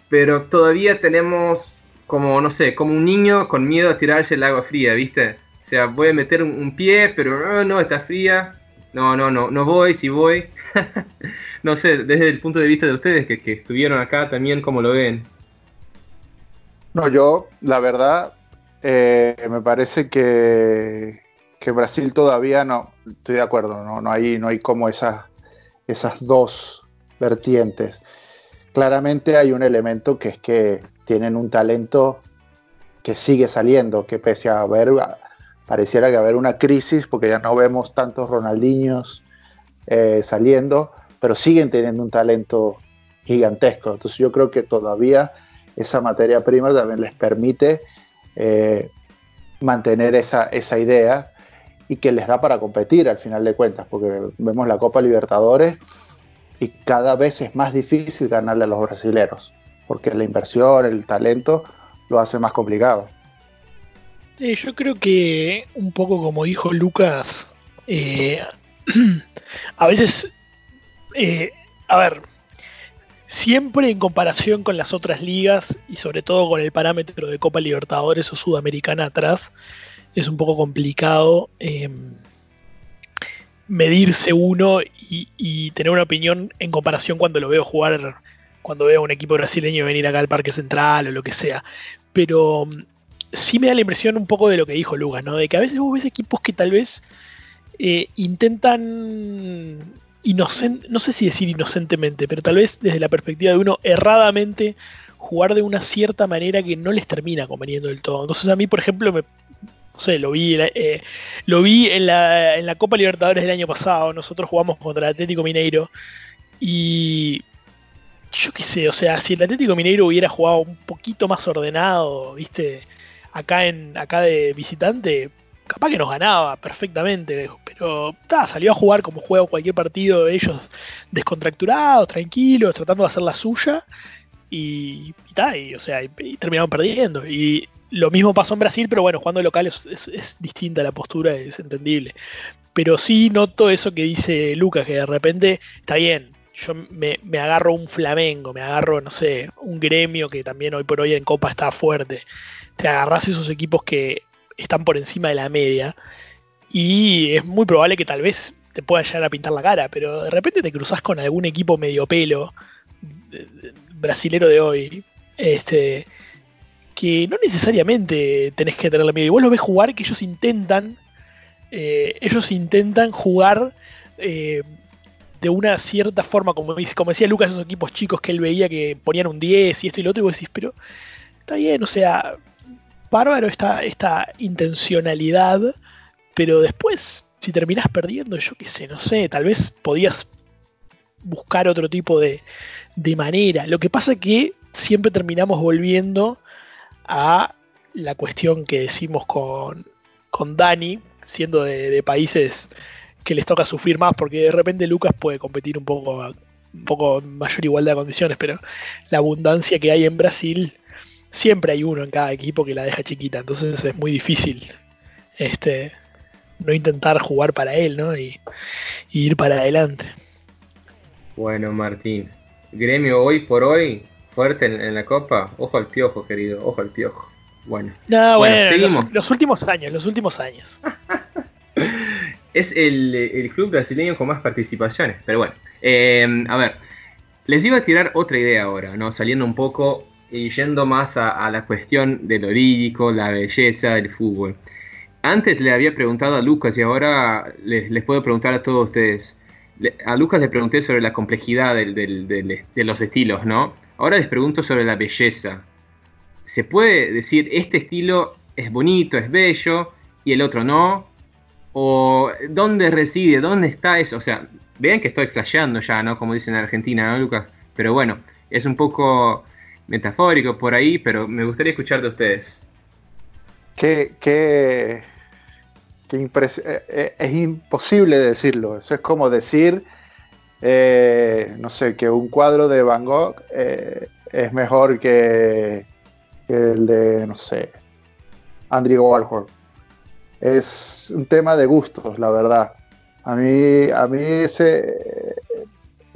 pero todavía tenemos como, no sé, como un niño con miedo a tirarse el agua fría, ¿viste? O sea, voy a meter un, pie, pero no, está fría. No, no, no, no voy, si voy. no sé, desde el punto de vista de ustedes que, estuvieron acá también, ¿cómo lo ven? No, yo, la verdad, eh, me parece que, que Brasil todavía no, estoy de acuerdo, no, no, hay, no hay como esas, esas dos vertientes. Claramente hay un elemento que es que tienen un talento que sigue saliendo, que pese a haber pareciera que haber una crisis porque ya no vemos tantos Ronaldinhos eh, saliendo, pero siguen teniendo un talento gigantesco. Entonces yo creo que todavía esa materia prima también les permite eh, mantener esa, esa idea y que les da para competir al final de cuentas, porque vemos la Copa Libertadores y cada vez es más difícil ganarle a los brasileros, porque la inversión, el talento lo hace más complicado. Yo creo que un poco como dijo Lucas, eh, a veces, eh, a ver, siempre en comparación con las otras ligas y sobre todo con el parámetro de Copa Libertadores o Sudamericana atrás, es un poco complicado em, medirse uno y, tener una opinión en comparación cuando lo veo jugar, cuando veo a un equipo brasileño venir acá al Parque Central o lo que sea. Pero sí me da la impresión un poco de lo que dijo Lucas, ¿no? De que a veces vos ves equipos que tal vez eh, intentan inocente, no sé si decir inocentemente, pero tal vez desde la perspectiva de uno erradamente jugar de una cierta manera que no les termina conveniendo del todo. Entonces a mí, por ejemplo, me, no sé, lo vi, eh, lo vi en la, en la Copa Libertadores del año pasado, nosotros jugamos contra el Atlético Mineiro y yo qué sé, o sea, si el Atlético Mineiro hubiera jugado un poquito más ordenado, viste, acá en acá de visitante, capaz que nos ganaba perfectamente, pero salió a jugar como juega cualquier partido, ellos descontracturados, tranquilos, tratando de hacer la suya, y, y, o sea, y, terminaron perdiendo. Y lo mismo pasó en Brasil, pero bueno, jugando local es, es, distinta la postura, es entendible. Pero sí noto eso que dice Lucas, que de repente está bien, yo me, me, agarro un Flamengo, me agarro, no sé, un gremio que también hoy por hoy en Copa está fuerte. Te agarras esos equipos que están por encima de la media. Y es muy probable que tal vez te pueda llegar a pintar la cara, pero de repente te cruzas con algún equipo medio pelo brasilero de hoy, este, que no necesariamente tenés que tener la media. Y vos lo ves jugar que ellos intentan, eh, ellos intentan jugar eh, de una cierta forma, como, como decía Lucas, esos equipos chicos que él veía que ponían un 10 y esto y lo otro, y vos decís, pero está bien, o sea, bárbaro esta, esta intencionalidad, pero después, si terminás perdiendo, yo qué sé, no sé, tal vez podías buscar otro tipo de, de manera. Lo que pasa es que siempre terminamos volviendo a la cuestión que decimos con, con Dani, siendo de, países que les toca sufrir más, porque de repente Lucas puede competir un poco, un poco mayor igualdad de condiciones, pero la abundancia que hay en Brasil siempre hay uno en cada equipo que la deja chiquita, entonces es muy difícil este, no intentar jugar para él ¿no? y, ir para adelante. Bueno, Martín, gremio hoy por hoy, fuerte en, la Copa, ojo al piojo, querido, ojo al piojo. Bueno, no, bueno, los, últimos años, los últimos años. es el, club brasileño con más participaciones, pero bueno, eh, a ver, les iba a tirar otra idea ahora, ¿no? Saliendo un poco y yendo más a, la cuestión de lo lírico, la belleza del fútbol. Antes le había preguntado a Lucas y ahora les, puedo preguntar a todos ustedes. a Lucas le pregunté sobre la complejidad de los estilos, ¿no? Ahora les pregunto sobre la belleza. ¿Se puede decir este estilo es bonito, es bello y el otro no? ¿O dónde reside? ¿Dónde está eso? O sea, vean que estoy flasheando ya, ¿no? Como dicen en Argentina, ¿no, Lucas? Pero bueno, es un poco metafórico por ahí, pero me gustaría escuchar de ustedes. Qué, qué, eh, eh, es imposible decirlo. Eso es como decir, eh, no sé, que un cuadro de Van Gogh es mejor que, el de, no sé, Andrew Warhol. Es un tema de gustos, la verdad. A mí, a mí ese,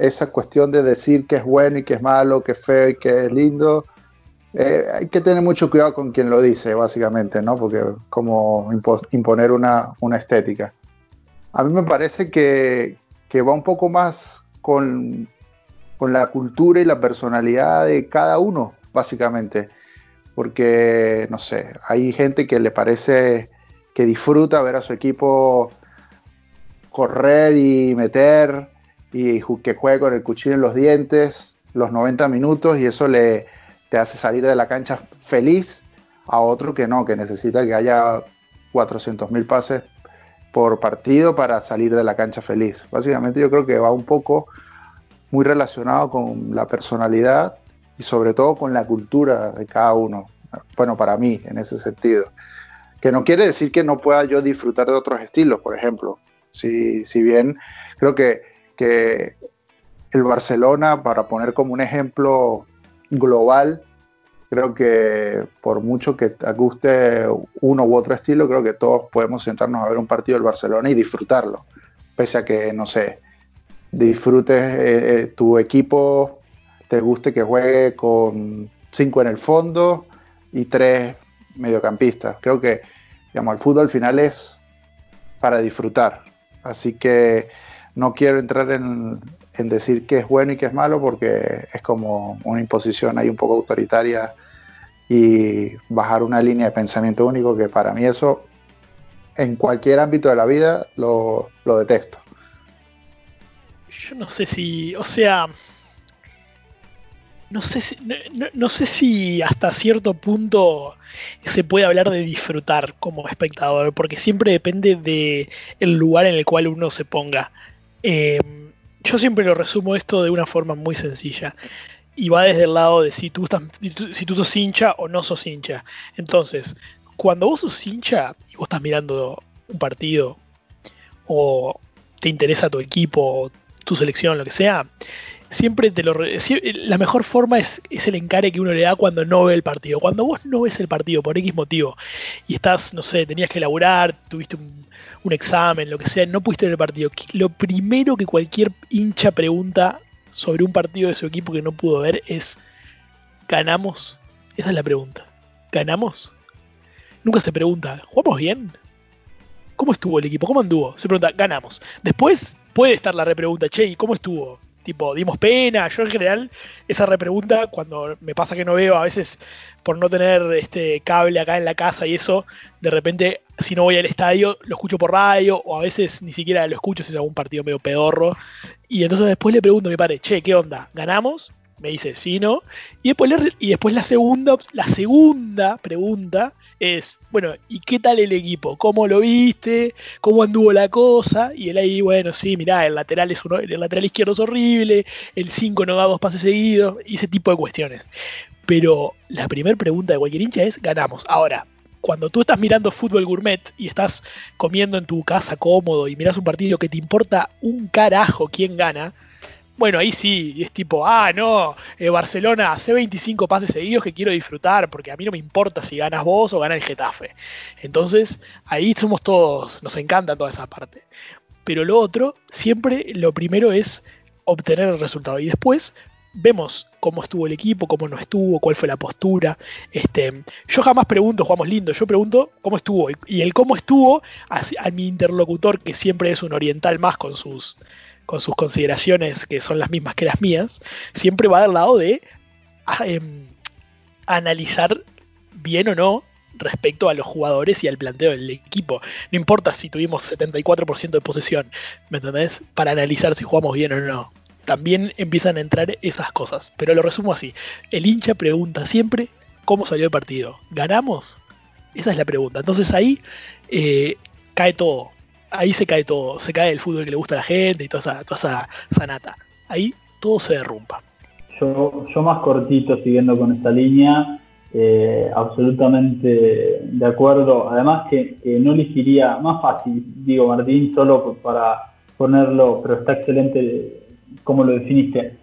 esa cuestión de decir que es bueno y que es malo, que es feo y que es lindo, eh, hay que tener mucho cuidado con quien lo dice, básicamente, ¿no? Porque como imponer una, estética. A mí me parece que, va un poco más con, con, la cultura y la personalidad de cada uno, básicamente. Porque, no sé, hay gente que le parece que disfruta ver a su equipo correr y meter y que juegue con el cuchillo en los dientes los 90 minutos y eso le te hace salir de la cancha feliz a otro que no, que necesita que haya 400.000 pases por partido para salir de la cancha feliz. Básicamente yo creo que va un poco muy relacionado con la personalidad y sobre todo con la cultura de cada uno. Bueno, para mí, en ese sentido. Que no quiere decir que no pueda yo disfrutar de otros estilos, por ejemplo. Si, si bien creo que que el Barcelona, para poner como un ejemplo global, creo que por mucho que te guste uno u otro estilo, creo que todos podemos sentarnos a ver un partido del Barcelona y disfrutarlo. Pese a que, no sé, disfrutes eh, eh, tu equipo, te guste que juegue con cinco en el fondo y tres mediocampistas. Creo que, digamos, el fútbol al final es para disfrutar. Así que no quiero entrar en, decir qué es bueno y qué es malo porque es como una imposición ahí un poco autoritaria y bajar una línea de pensamiento único que para mí eso en cualquier ámbito de la vida lo, detesto. yo no sé si, o sea, no sé si, no, sé si hasta cierto punto se puede hablar de disfrutar como espectador, porque siempre depende del el lugar en el cual uno se ponga. Em, yo siempre lo resumo esto de una forma muy sencilla. Y va desde el lado de si tú, si tú sos hincha o no sos hincha. Entonces, cuando vos sos hincha y vos estás mirando un partido o te interesa tu equipo, tu selección, lo que sea, siempre te lo la mejor forma es, es, el encare que uno le da cuando no ve el partido. Cuando vos no ves el partido por X motivo y estás, no sé, tenías que laburar, tuviste un, un examen, lo que sea, no pudiste ver el partido. Lo primero que cualquier hincha pregunta sobre un partido de su equipo que no pudo ver es ¿ganamos? Esa es la pregunta. ¿Ganamos? Nunca se pregunta, ¿jugamos bien? ¿Cómo estuvo el equipo? ¿Cómo anduvo? Se pregunta, ganamos. Después puede estar la repregunta, che, ¿y cómo estuvo? Tipo, dimos pena. Yo en general, esa repregunta, cuando me pasa que no veo, a veces por no tener este cable acá en la casa y eso, de repente, si no voy al estadio, lo escucho por radio, o a veces ni siquiera lo escucho si es algún partido medio pedorro. Y entonces después le pregunto a mi padre, che, ¿qué onda? ¿Ganamos? Me dice, sí, no. Y después, la segunda, la segunda pregunta es, bueno, ¿y qué tal el equipo? ¿Cómo lo viste? ¿Cómo anduvo la cosa? Y él ahí, bueno, sí, mirá, el lateral, es uno, el lateral izquierdo es horrible, el 5 no da dos pases seguidos, y ese tipo de cuestiones. Pero la primera pregunta de cualquier hincha es, ganamos. Ahora, cuando tú estás mirando fútbol gourmet y estás comiendo en tu casa cómodo y miras un partido que te importa un carajo quién gana, bueno, ahí sí, es tipo, ah, no, eh, Barcelona hace 25 pases seguidos que quiero disfrutar, porque a mí no me importa si ganas vos o gana el Getafe. Entonces, ahí somos todos, nos encanta toda esa parte. Pero lo otro, siempre lo primero es obtener el resultado. Y después vemos cómo estuvo el equipo, cómo no estuvo, cuál fue la postura. Este, yo jamás pregunto, jugamos lindo, yo pregunto cómo estuvo. Y el cómo estuvo a, a mi interlocutor, que siempre es un oriental más con sus con sus consideraciones que son las mismas que las mías, siempre va del lado de ah, em, analizar bien o no respecto a los jugadores y al planteo del equipo. No importa si tuvimos 74% de posesión, ¿me entendés? Para analizar si jugamos bien o no. También empiezan a entrar esas cosas. Pero lo resumo así. El hincha pregunta siempre cómo salió el partido. ¿Ganamos? Esa es la pregunta. Entonces ahí eh, cae todo ahí se cae todo, se cae el fútbol que le gusta a la gente y toda esa, toda esa sanata. Ahí todo se derrumba. Yo, yo más cortito, siguiendo con esta línea, eh, absolutamente de acuerdo. Además que, no elegiría, más fácil, digo Martín, solo para ponerlo, pero está excelente como lo definiste.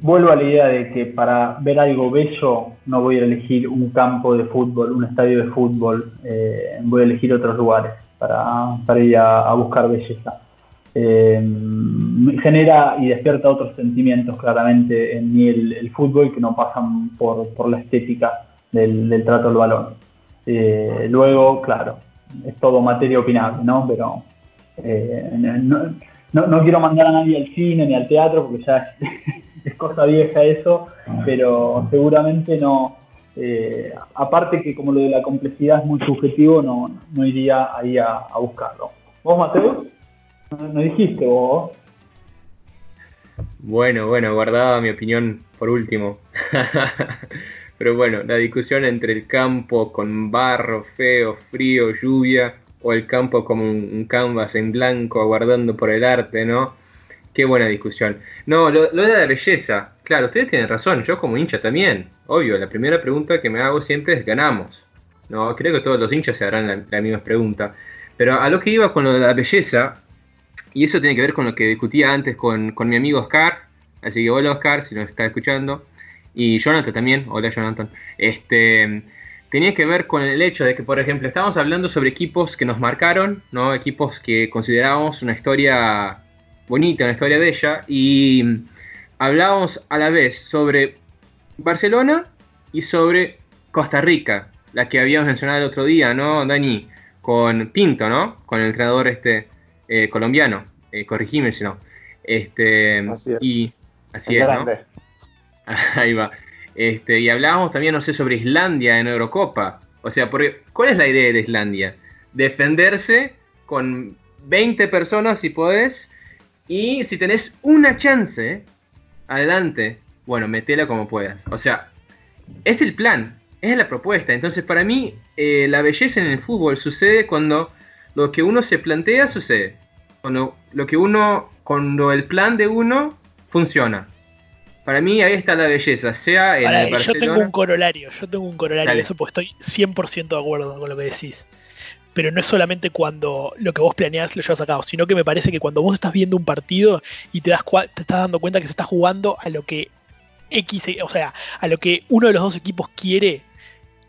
Vuelvo a la idea de que para ver algo bello no voy a elegir un campo de fútbol, un estadio de fútbol, eh, voy a elegir otros lugares para, ir a, buscar belleza. Eh, genera y despierta otros sentimientos claramente en mí el, fútbol que no pasan por, la estética del, trato al balón. Eh, luego, claro, es todo materia opinable, ¿no? Pero eh, no, quiero mandar a nadie al cine ni al teatro porque ya es, es cosa vieja eso, pero seguramente no, eh, aparte que como lo de la complejidad es muy subjetivo, no, no iría ahí a, buscarlo. ¿Vos, Mateo? ¿No, dijiste vos? Bueno, bueno, guardaba mi opinión por último. Pero bueno, la discusión entre el campo con barro, feo, frío, lluvia, o el campo como un canvas en blanco aguardando por el arte, ¿no? Qué buena discusión. No, lo, de la belleza. Claro, ustedes tienen razón. Yo como hincha también. Obvio, la primera pregunta que me hago siempre es ¿ganamos? No, creo que todos los hinchas se harán la, misma pregunta. Pero a lo que iba con lo de la belleza, y eso tiene que ver con lo que discutía antes con, mi amigo Oscar. Así que hola Oscar, si nos está escuchando. Y Jonathan también. Hola Jonathan. Este tenía que ver con el hecho de que, por ejemplo, estamos hablando sobre equipos que nos marcaron, ¿no? Equipos que considerábamos una historia bonita, una historia bella, y hablábamos a la vez sobre Barcelona y sobre Costa Rica, la que habíamos mencionado el otro día, ¿no, Dani? Con Pinto, ¿no? Con el creador este eh, colombiano, eh, corregime si no. Este, así es. Y así es, ¿no? Ahí va. Este, y hablábamos también, no sé, sobre Islandia en Eurocopa. O sea, porque, ¿cuál es la idea de Islandia? Defenderse con 20 personas, si podés, Y si tenés una chance, adelante, bueno, metela como puedas. O sea, es el plan, es la propuesta. Entonces, para mí, eh, la belleza en el fútbol sucede cuando lo que uno se plantea sucede. Cuando lo que uno, cuando el plan de uno funciona. Para mí ahí está la belleza, sea en el Yo tengo un corolario, yo tengo un corolario de eso, porque estoy 100% de acuerdo con lo que decís. Pero no es solamente cuando lo que vos planeás lo llevas a cabo, sino que me parece que cuando vos estás viendo un partido y te, das te estás dando cuenta que se está jugando a lo que X, o sea, a lo que uno de los dos equipos quiere,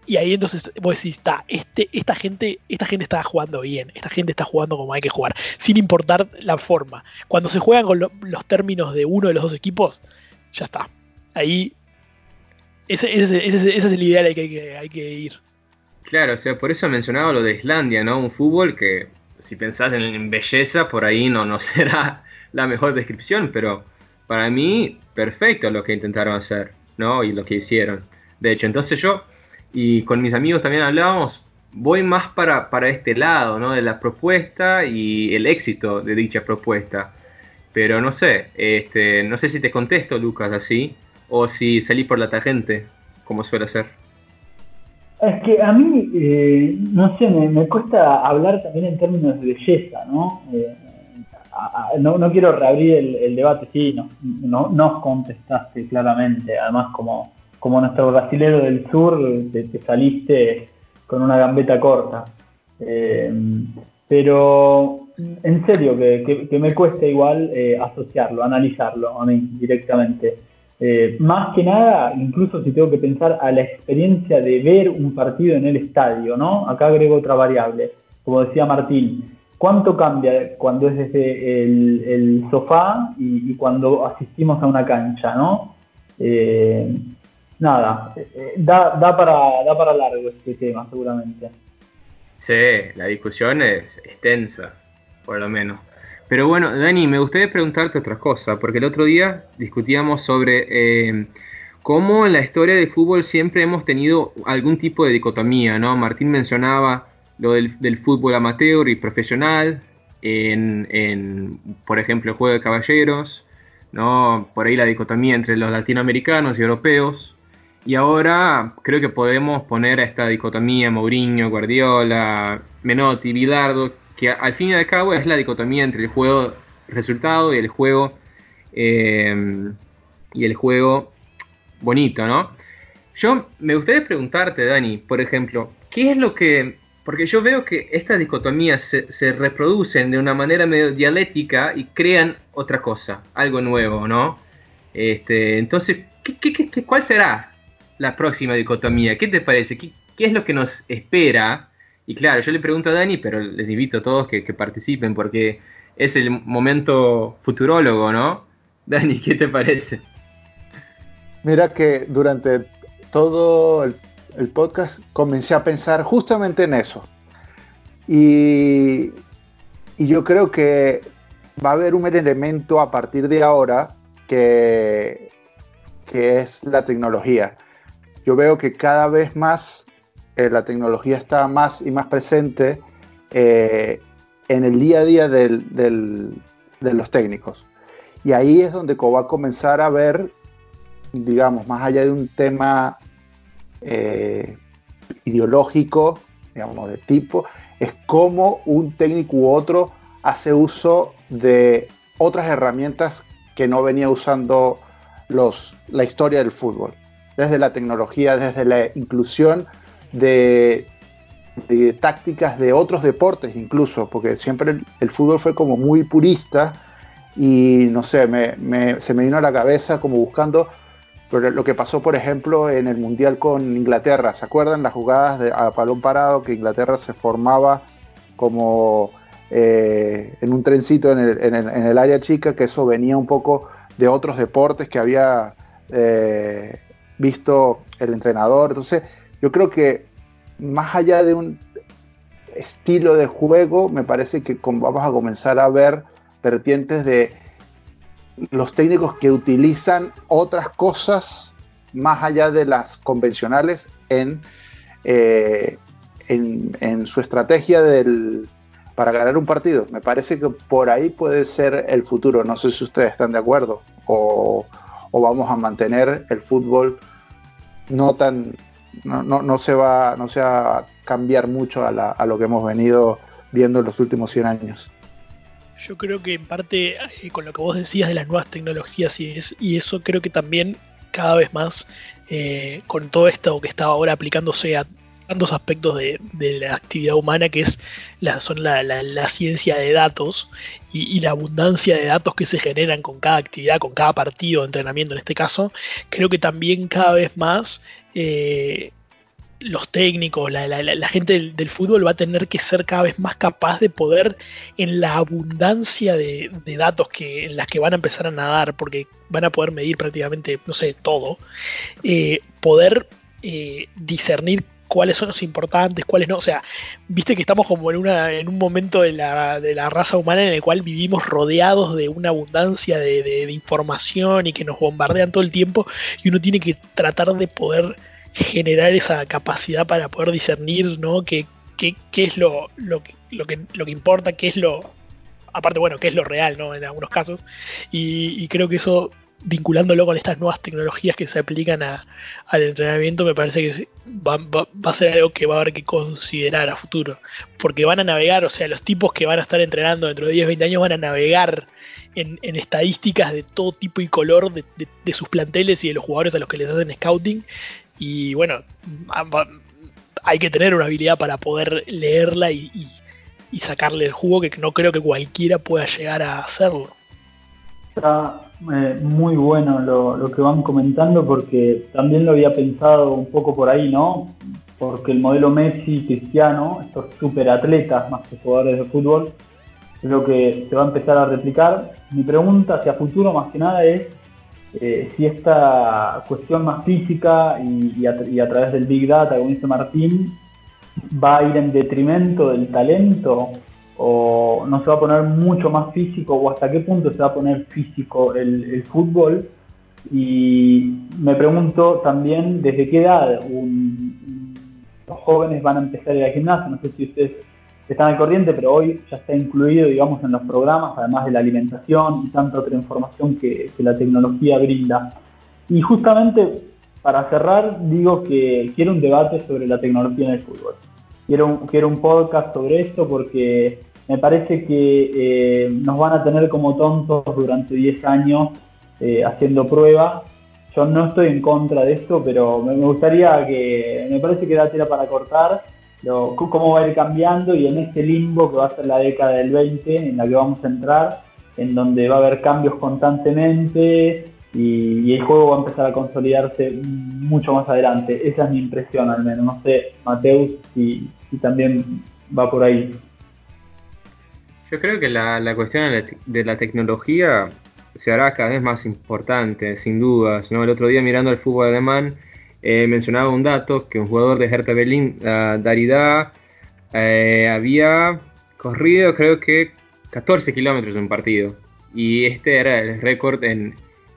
y ahí entonces vos decís, está, este, esta gente, esta gente está jugando bien, esta gente está jugando como hay que jugar, sin importar la forma. Cuando se juegan con los términos de uno de los dos equipos, ya está. Ahí. Ese, ese, ese, es el ideal al que hay, que ir. Claro, o sea, por eso he mencionado lo de Islandia, ¿no? Un fútbol que, si pensás en, belleza, por ahí no, no será la mejor descripción, pero para mí, perfecto lo que intentaron hacer, ¿no? Y lo que hicieron. De hecho, entonces yo, y con mis amigos también hablábamos, voy más para, para este lado, ¿no? De la propuesta y el éxito de dicha propuesta. Pero no sé, este, no sé si te contesto, Lucas, así, o si salí por la tangente, como suele ser. Es que a mí, eh, no sé, me, cuesta hablar también en términos de belleza, ¿no? Eh, no, quiero reabrir el, debate, sí, no, no, nos contestaste claramente, además como, como nuestro brasilero del sur, te, saliste con una gambeta corta. Eh, pero en serio que, me cuesta igual eh, asociarlo, analizarlo a mí directamente. Eh, más que nada, incluso si tengo que pensar a la experiencia de ver un partido en el estadio, ¿no? Acá agrego otra variable, como decía Martín, ¿cuánto cambia cuando es desde el, sofá y, cuando asistimos a una cancha, ¿no? Eh, nada, da, da, para, da para largo este tema seguramente. Sí, la discusión es extensa por lo menos. Pero bueno, Dani, me gustaría preguntarte otra cosa, porque el otro día discutíamos sobre eh, cómo en la historia del fútbol siempre hemos tenido algún tipo de dicotomía, ¿no? Martín mencionaba lo del, fútbol amateur y profesional, en, por ejemplo, el juego de caballeros, ¿no? Por ahí la dicotomía entre los latinoamericanos y europeos. Y ahora creo que podemos poner a esta dicotomía Mourinho, Guardiola, Menotti, Bilardo, que al fin y al cabo es la dicotomía entre el juego resultado y el juego eh, y el juego bonito, ¿no? Yo me gustaría preguntarte, Dani, por ejemplo, ¿qué es lo que... Porque yo veo que estas dicotomías se, reproducen de una manera medio dialéctica y crean otra cosa, algo nuevo, ¿no? Este, entonces, ¿qué, cuál será la próxima dicotomía? ¿Qué te parece? ¿Qué, ¿Qué, es lo que nos espera y claro, yo le pregunto a Dani, pero les invito a todos que, participen porque es el momento futurólogo, ¿no? Dani, ¿qué te parece? Mira que durante todo el, podcast comencé a pensar justamente en eso. Y, y, yo creo que va a haber un elemento a partir de ahora que, que es la tecnología. Yo veo que cada vez más eh, la tecnología está más y más presente eh, en el día a día de los técnicos. Y ahí es donde va a comenzar a ver, digamos, más allá de un tema eh, ideológico, digamos, de tipo, es cómo un técnico u otro hace uso de otras herramientas que no venía usando la historia del fútbol. Desde la tecnología, desde la inclusión de, tácticas de otros deportes incluso, porque siempre el, fútbol fue como muy purista y no sé, se me vino a la cabeza como buscando lo que pasó por ejemplo en el Mundial con Inglaterra, ¿se acuerdan las jugadas de, a balón parado que Inglaterra se formaba como eh, en un trencito en el, área chica, que eso venía un poco de otros deportes que había eh, visto el entrenador, entonces yo creo que más allá de un estilo de juego, me parece que vamos a comenzar a ver vertientes de los técnicos que utilizan otras cosas más allá de las convencionales en, eh, en, su estrategia del, para ganar un partido. Me parece que por ahí puede ser el futuro. No sé si ustedes están de acuerdo o, vamos a mantener el fútbol no tan no, no, se va no se va a cambiar mucho a, a, lo que hemos venido viendo en los últimos 100 años. Yo creo que en parte eh, con lo que vos decías de las nuevas tecnologías y, es, y eso creo que también cada vez más eh, con todo esto que está ahora aplicándose a tantos aspectos de, la actividad humana que es la, son la, ciencia de datos y, la abundancia de datos que se generan con cada actividad, con cada partido de entrenamiento en este caso, creo que también cada vez más eh, los técnicos, la, gente del, fútbol va a tener que ser cada vez más capaz de poder, en la abundancia de, datos que, en las que van a empezar a nadar, porque van a poder medir prácticamente, no sé, todo, eh, poder eh, discernir cuáles son los importantes, cuáles no. O sea, viste que estamos como en, una, en un momento de la, de la raza humana en el cual vivimos rodeados de una abundancia de, de, información y que nos bombardean todo el tiempo y uno tiene que tratar de poder generar esa capacidad para poder discernir, ¿no? ¿Qué, qué, qué es lo, lo, lo, que, lo que importa, qué es lo... Aparte, bueno, qué es lo real, ¿no? En algunos casos. Y creo que eso vinculándolo con estas nuevas tecnologías que se aplican al entrenamiento, me parece que va, a ser algo que va a haber que considerar a futuro. Porque van a navegar, o sea, los tipos que van a estar entrenando dentro de 10, 20 años van a navegar en, estadísticas de todo tipo y color de, sus planteles y de los jugadores a los que les hacen scouting. Y bueno, hay que tener una habilidad para poder leerla y, y sacarle el jugo que no creo que cualquiera pueda llegar a hacerlo. Está eh, muy bueno lo, que van comentando porque también lo había pensado un poco por ahí, ¿no? Porque el modelo Messi, Cristiano, estos superatletas más que jugadores de fútbol, creo que se va a empezar a replicar. Mi pregunta hacia futuro más que nada es eh, si esta cuestión más física y, a, y a través del Big Data, como dice Martín, va a ir en detrimento del talento o no se va a poner mucho más físico o hasta qué punto se va a poner físico el, fútbol. Y me pregunto también desde qué edad los jóvenes van a empezar a ir al gimnasio. No sé si ustedes están al corriente, pero hoy ya está incluido, digamos, en los programas, además de la alimentación y tanta otra información que, que la tecnología brinda. Y justamente para cerrar, digo que quiero un debate sobre la tecnología en el fútbol quiero quiero un podcast sobre esto porque me parece que eh, nos van a tener como tontos durante 10 años eh, haciendo pruebas. Yo no estoy en contra de esto, pero me, gustaría que, me parece que da tela para cortar, cómo va a ir cambiando y en este limbo que va a ser la década del 20 en la que vamos a entrar, en donde va a haber cambios constantemente y, el juego va a empezar a consolidarse mucho más adelante. Esa es mi impresión al menos. No sé, Mateus, si, también va por ahí. Yo creo que la, cuestión de la, tecnología se hará cada vez más importante, sin dudas. ¿no? El otro día mirando el fútbol alemán eh, mencionaba un dato que un jugador de Hertha Berlin, Darida, eh, había corrido creo que 14 kilómetros en un partido. Y este era el récord en,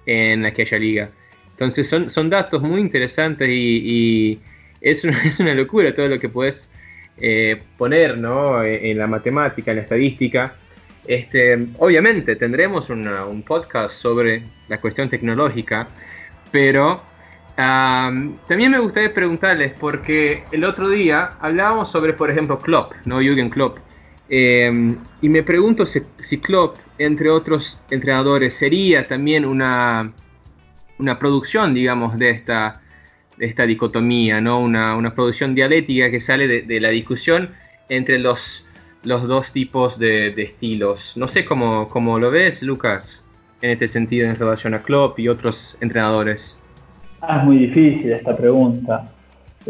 en aquella liga. Entonces son, son datos muy interesantes y, una, es, una, locura todo lo que puedes eh, poner ¿no? en, la matemática, en la estadística. Este, obviamente tendremos un podcast sobre la cuestión tecnológica, pero también me gustaría preguntarles, porque el otro día hablábamos sobre, por ejemplo, Klopp, ¿no? Jürgen Klopp. Em, y me pregunto si, si, Klopp, entre otros entrenadores, sería también una, una producción, digamos, de esta, esta dicotomía, ¿no? Una, una, producción dialéctica que sale de, la discusión entre los, los dos tipos de, estilos. No sé cómo, cómo, lo ves, Lucas, en este sentido en relación a Klopp y otros entrenadores. Ah, es muy difícil esta pregunta.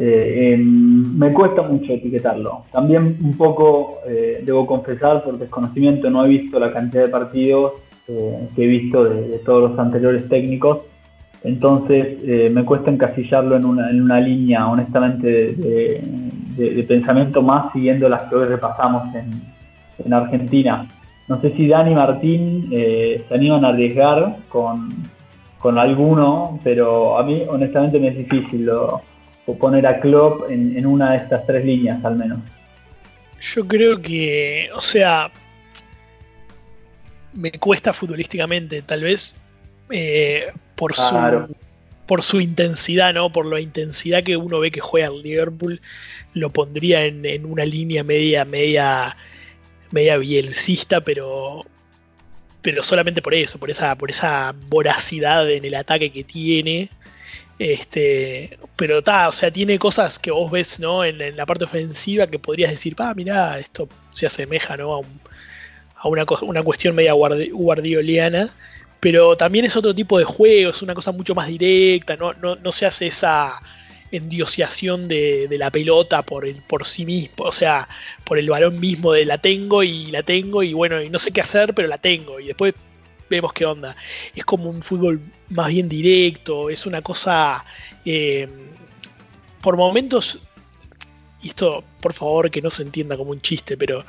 Eh, em, me cuesta mucho etiquetarlo. También un poco, eh, debo confesar, por desconocimiento no he visto la cantidad de partidos eh, que he visto de, todos los anteriores técnicos. Entonces me cuesta encasillarlo en una, en una línea, honestamente, de, pensamiento más siguiendo las que hoy repasamos en, en Argentina. No sé si Dani y Martín se animan a arriesgar con, con alguno, pero a mí honestamente me es difícil. O poner a Klopp en, una de estas tres líneas al menos. Yo creo que, o sea, me cuesta futbolísticamente, tal vez eh, por su por su intensidad, ¿no? Por la intensidad que uno ve que juega el Liverpool, lo pondría en, una línea media, media, media bielcista, pero, pero solamente por eso, por esa, por esa voracidad en el ataque que tiene. Este, pero está, o sea, tiene cosas que vos ves, ¿no? En, la parte ofensiva que podrías decir, ah, mira, esto se asemeja, ¿no? A, una, una, cuestión media guardioliana pero también es otro tipo de juego, es una cosa mucho más directa, no, no, se hace esa endiosiación de, la pelota por, el, por sí mismo, o sea, por el balón mismo de la tengo y la tengo y bueno, y no sé qué hacer, pero la tengo y después vemos qué onda. Es como un fútbol más bien directo, es una cosa, eh, por momentos, y esto por favor que no se entienda como un chiste, pero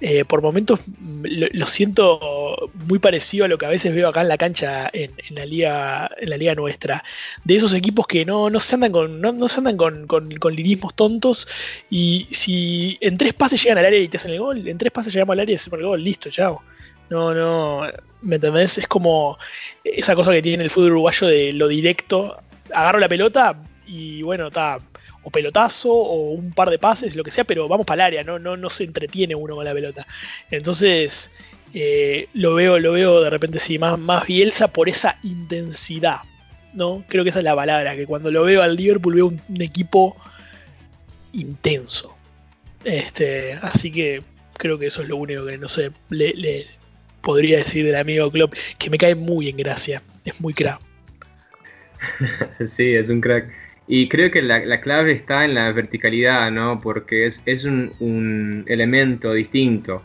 eh, por momentos lo, siento muy parecido a lo que a veces veo acá en la cancha en, la liga en la liga nuestra de esos equipos que no, no se andan con no, se andan con, con, lirismos tontos y si en tres pases llegan al área y te hacen el gol en tres pases llegamos al área y hacemos el gol listo chao no no me entendés es como esa cosa que tiene el fútbol uruguayo de lo directo agarro la pelota y bueno está o pelotazo o un par de pases, lo que sea, pero vamos para el área, no, no, no se entretiene uno con la pelota. Entonces, eh, lo veo, lo veo de repente sí, más, más Bielsa por esa intensidad. ¿no? Creo que esa es la palabra, que cuando lo veo al Liverpool veo un, equipo intenso. Este, así que creo que eso es lo único que no sé, le, podría decir del amigo Klopp, que me cae muy en gracia, es muy crack. sí, es un crack. Y creo que la, clave está en la verticalidad, ¿no? Porque es, es un, elemento distinto,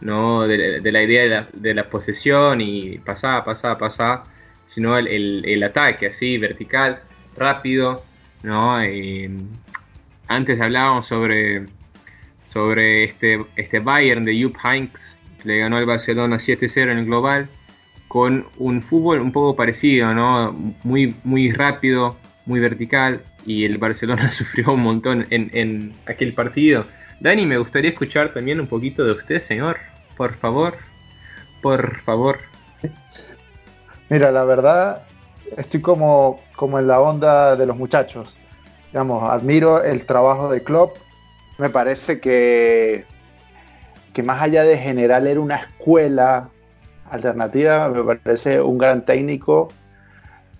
¿no? De, la idea de la, posesión y pasar, pasar, pasar, sino el, ataque así, vertical, rápido, ¿no? antes hablábamos sobre, sobre este, este Bayern de Jupp que le ganó al Barcelona 7-0 en el global, con un fútbol un poco parecido, ¿no? Muy, muy rápido, muy vertical y el Barcelona sufrió un montón en, aquel partido. Dani, me gustaría escuchar también un poquito de usted, señor. Por favor, por favor. Mira, la verdad, estoy como, como en la onda de los muchachos. Digamos, admiro el trabajo de Klopp. Me parece que, que más allá de general era una escuela alternativa, me parece un gran técnico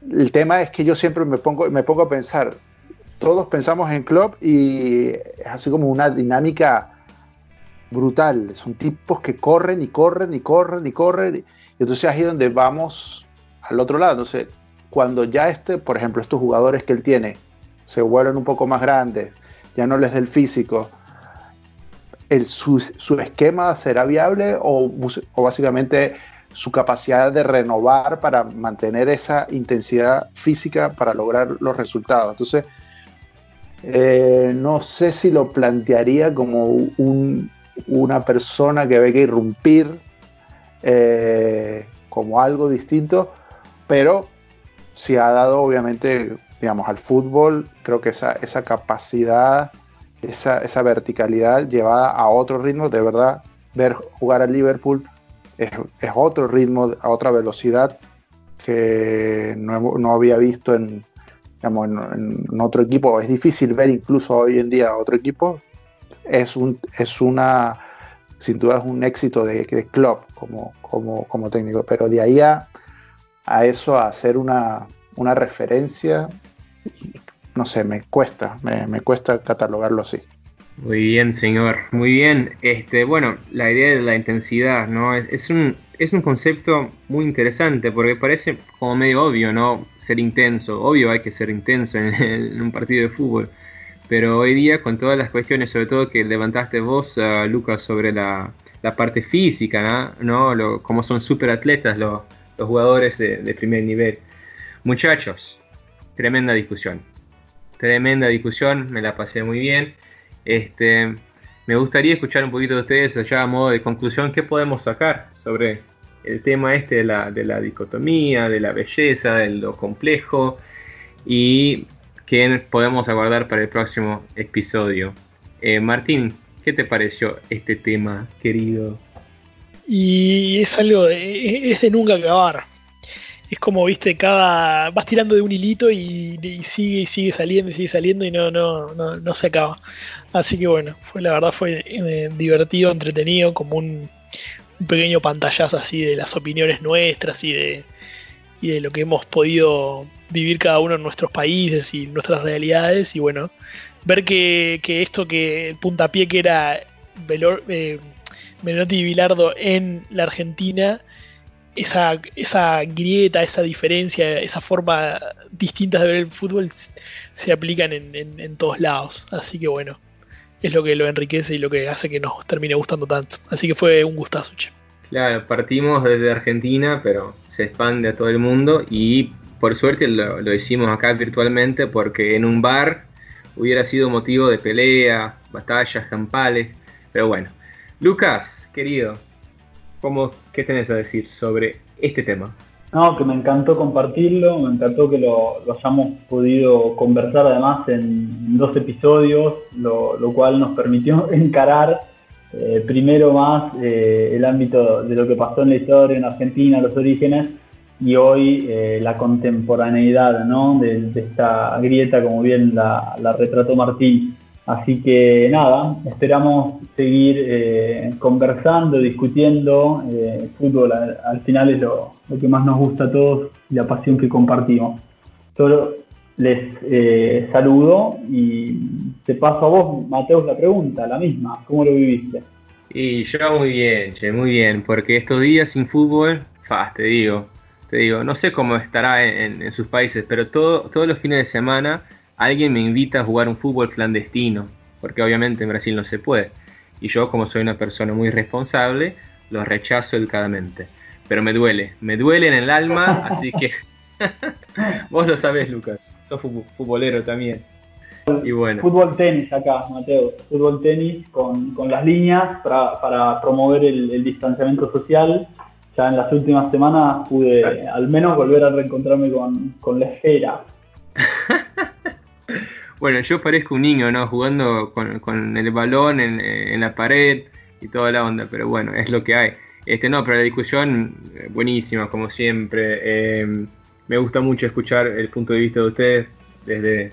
el tema es que yo siempre me pongo, me pongo a pensar, todos pensamos en Klopp y es así como una dinámica brutal. Son tipos que corren y corren y corren y corren. Y entonces ahí es donde vamos al otro lado. Entonces, cuando ya este, por ejemplo, estos jugadores que él tiene se vuelven un poco más grandes, ya no les da el físico, el, su, esquema será viable o, o básicamente su capacidad de renovar para mantener esa intensidad física para lograr los resultados. Entonces, eh, no sé si lo plantearía como una persona que ve que irrumpir eh, como algo distinto, pero si ha dado obviamente, digamos, al fútbol, creo que esa, esa capacidad, esa, verticalidad llevada a otro ritmo, de verdad, ver jugar al Liverpool es, otro ritmo, a otra velocidad que no, había visto en, otro equipo. Es difícil ver incluso hoy en día otro equipo. Es, un, es una, sin duda es un éxito de, de club como, como, como, técnico, pero de ahí a, eso, a hacer una, una referencia, no sé, me cuesta, me, cuesta catalogarlo así. Muy bien, señor. Muy bien. Este, bueno, la idea de la intensidad, ¿no? Es, un, es un concepto muy interesante porque parece como medio obvio, ¿no? Ser intenso. Obvio hay que ser intenso en, un partido de fútbol. Pero hoy día, con todas las cuestiones, sobre todo que levantaste vos, uh, Lucas, sobre la, parte física, ¿no? Como son super atletas los, los jugadores de, de primer nivel. Muchachos, tremenda discusión. Tremenda discusión, me la pasé muy bien. Este, me gustaría escuchar un poquito de ustedes allá a modo de conclusión, ¿qué podemos sacar sobre el tema este de la, de la dicotomía, de la belleza, de lo complejo y qué podemos aguardar para el próximo episodio? Eh, Martín, ¿qué te pareció este tema, querido? Y es algo, de, es de nunca acabar. Es como, viste, cada. vas tirando de un hilito y, sigue y sigue saliendo y sigue saliendo y no, no, no, no se acaba. Así que bueno, fue la verdad fue eh, divertido, entretenido, como un, pequeño pantallazo así de las opiniones nuestras y de, y de lo que hemos podido vivir cada uno en nuestros países y nuestras realidades. Y bueno, ver que, esto que el puntapié que era eh, Menotti y Bilardo en la Argentina, esa, esa grieta, esa diferencia, esa forma distinta de ver el fútbol se aplican en, en, todos lados. Así que bueno, es lo que lo enriquece y lo que hace que nos termine gustando tanto. Así que fue un gustazo. Claro, partimos desde Argentina, pero se expande a todo el mundo y por suerte lo, lo hicimos acá virtualmente porque en un bar hubiera sido motivo de pelea, batallas campales, pero bueno. Lucas, querido, ¿cómo, ¿qué tenés a decir sobre este tema? No, que me encantó compartirlo, me encantó que lo, hayamos podido conversar además en dos episodios, lo, cual nos permitió encarar eh, primero más eh, el ámbito de lo que pasó en la historia en Argentina, los orígenes, y hoy eh, la contemporaneidad ¿no? de, esta grieta, como bien la, retrató Martín. Así que nada, esperamos seguir eh, conversando, discutiendo. Eh, fútbol al, final es lo, que más nos gusta a todos y la pasión que compartimos. Solo les eh, saludo y te paso a vos, Mateus, la pregunta, la misma. ¿Cómo lo viviste? Y yo muy bien, che, muy bien, porque estos días sin fútbol, fa, te digo, te digo, no sé cómo estará en, sus países, pero todo, todos los fines de semana alguien me invita a jugar un fútbol clandestino, porque obviamente en Brasil no se puede. Y yo, como soy una persona muy responsable, lo rechazo educadamente. Pero me duele, me duele en el alma, así que vos lo sabés, Lucas, sos futbolero también. Y bueno. Fútbol tenis acá, Mateo. Fútbol tenis con, las líneas para, promover el distanciamiento social ya en las últimas semanas pude al menos volver a reencontrarme con, la esfera. bueno, yo parezco un niño, ¿no? Jugando con, el balón en, la pared y toda la onda, pero bueno, es lo que hay. Este, no, pero la discusión eh, buenísima, como siempre. Eh, me gusta mucho escuchar el punto de vista de ustedes desde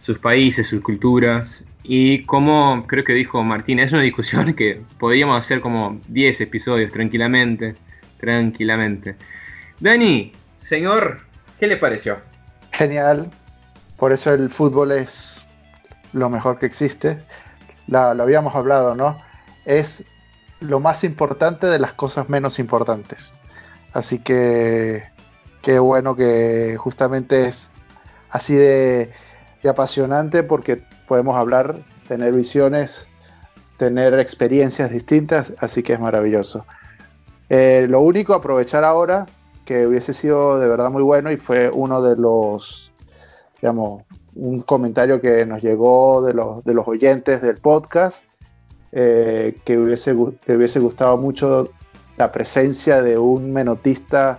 sus países, sus culturas. Y como creo que dijo Martín, es una discusión que podríamos hacer como 10 episodios tranquilamente tranquilamente. Dani, señor, ¿qué le pareció? Genial, por eso el fútbol es lo mejor que existe. lo habíamos hablado, ¿no? Es lo más importante de las cosas menos importantes. Así que qué bueno que justamente es así de, apasionante porque podemos hablar, tener visiones, tener experiencias distintas, así que es maravilloso. Eh, lo único, aprovechar ahora, que hubiese sido de verdad muy bueno y fue uno de los, digamos, un comentario que nos llegó de los, de los oyentes del podcast, eh, que, hubiese, hubiese gustado mucho la presencia de un menotista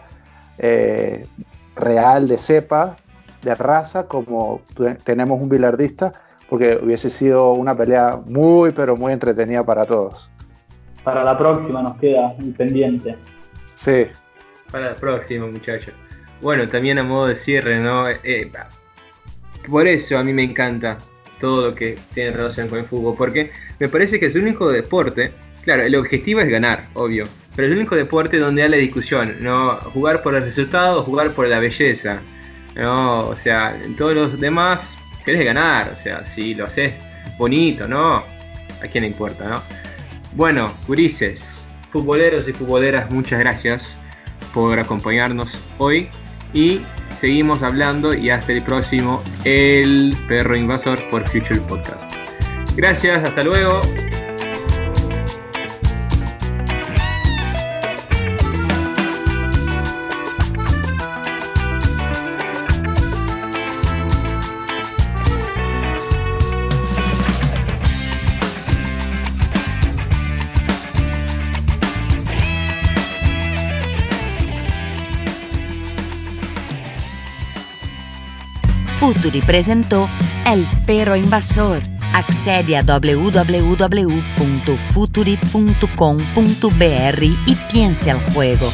eh, real de cepa, de raza, como tenemos un bilardista, porque hubiese sido una pelea muy, pero muy entretenida para todos para la próxima nos queda pendiente. Sí. Para la próxima, muchachos. Bueno, también a modo de cierre, ¿no? Eh, por eso a mí me encanta todo lo que tiene relación con el fútbol, porque me parece que es el único deporte, claro, el objetivo es ganar, obvio, pero es el único deporte donde hay la discusión, ¿no? Jugar por el resultado, jugar por la belleza, ¿no? O sea, en todos los demás querés ganar, o sea, si lo haces bonito, ¿no? A quién le importa, ¿no? Bueno, Gurises, futboleros y futboleras, muchas gracias por acompañarnos hoy y seguimos hablando y hasta el próximo El Perro Invasor por Future Podcast. Gracias, hasta luego. Futuri presentò El Pero Invasor Accede a www.futuri.com.br y piense al juego.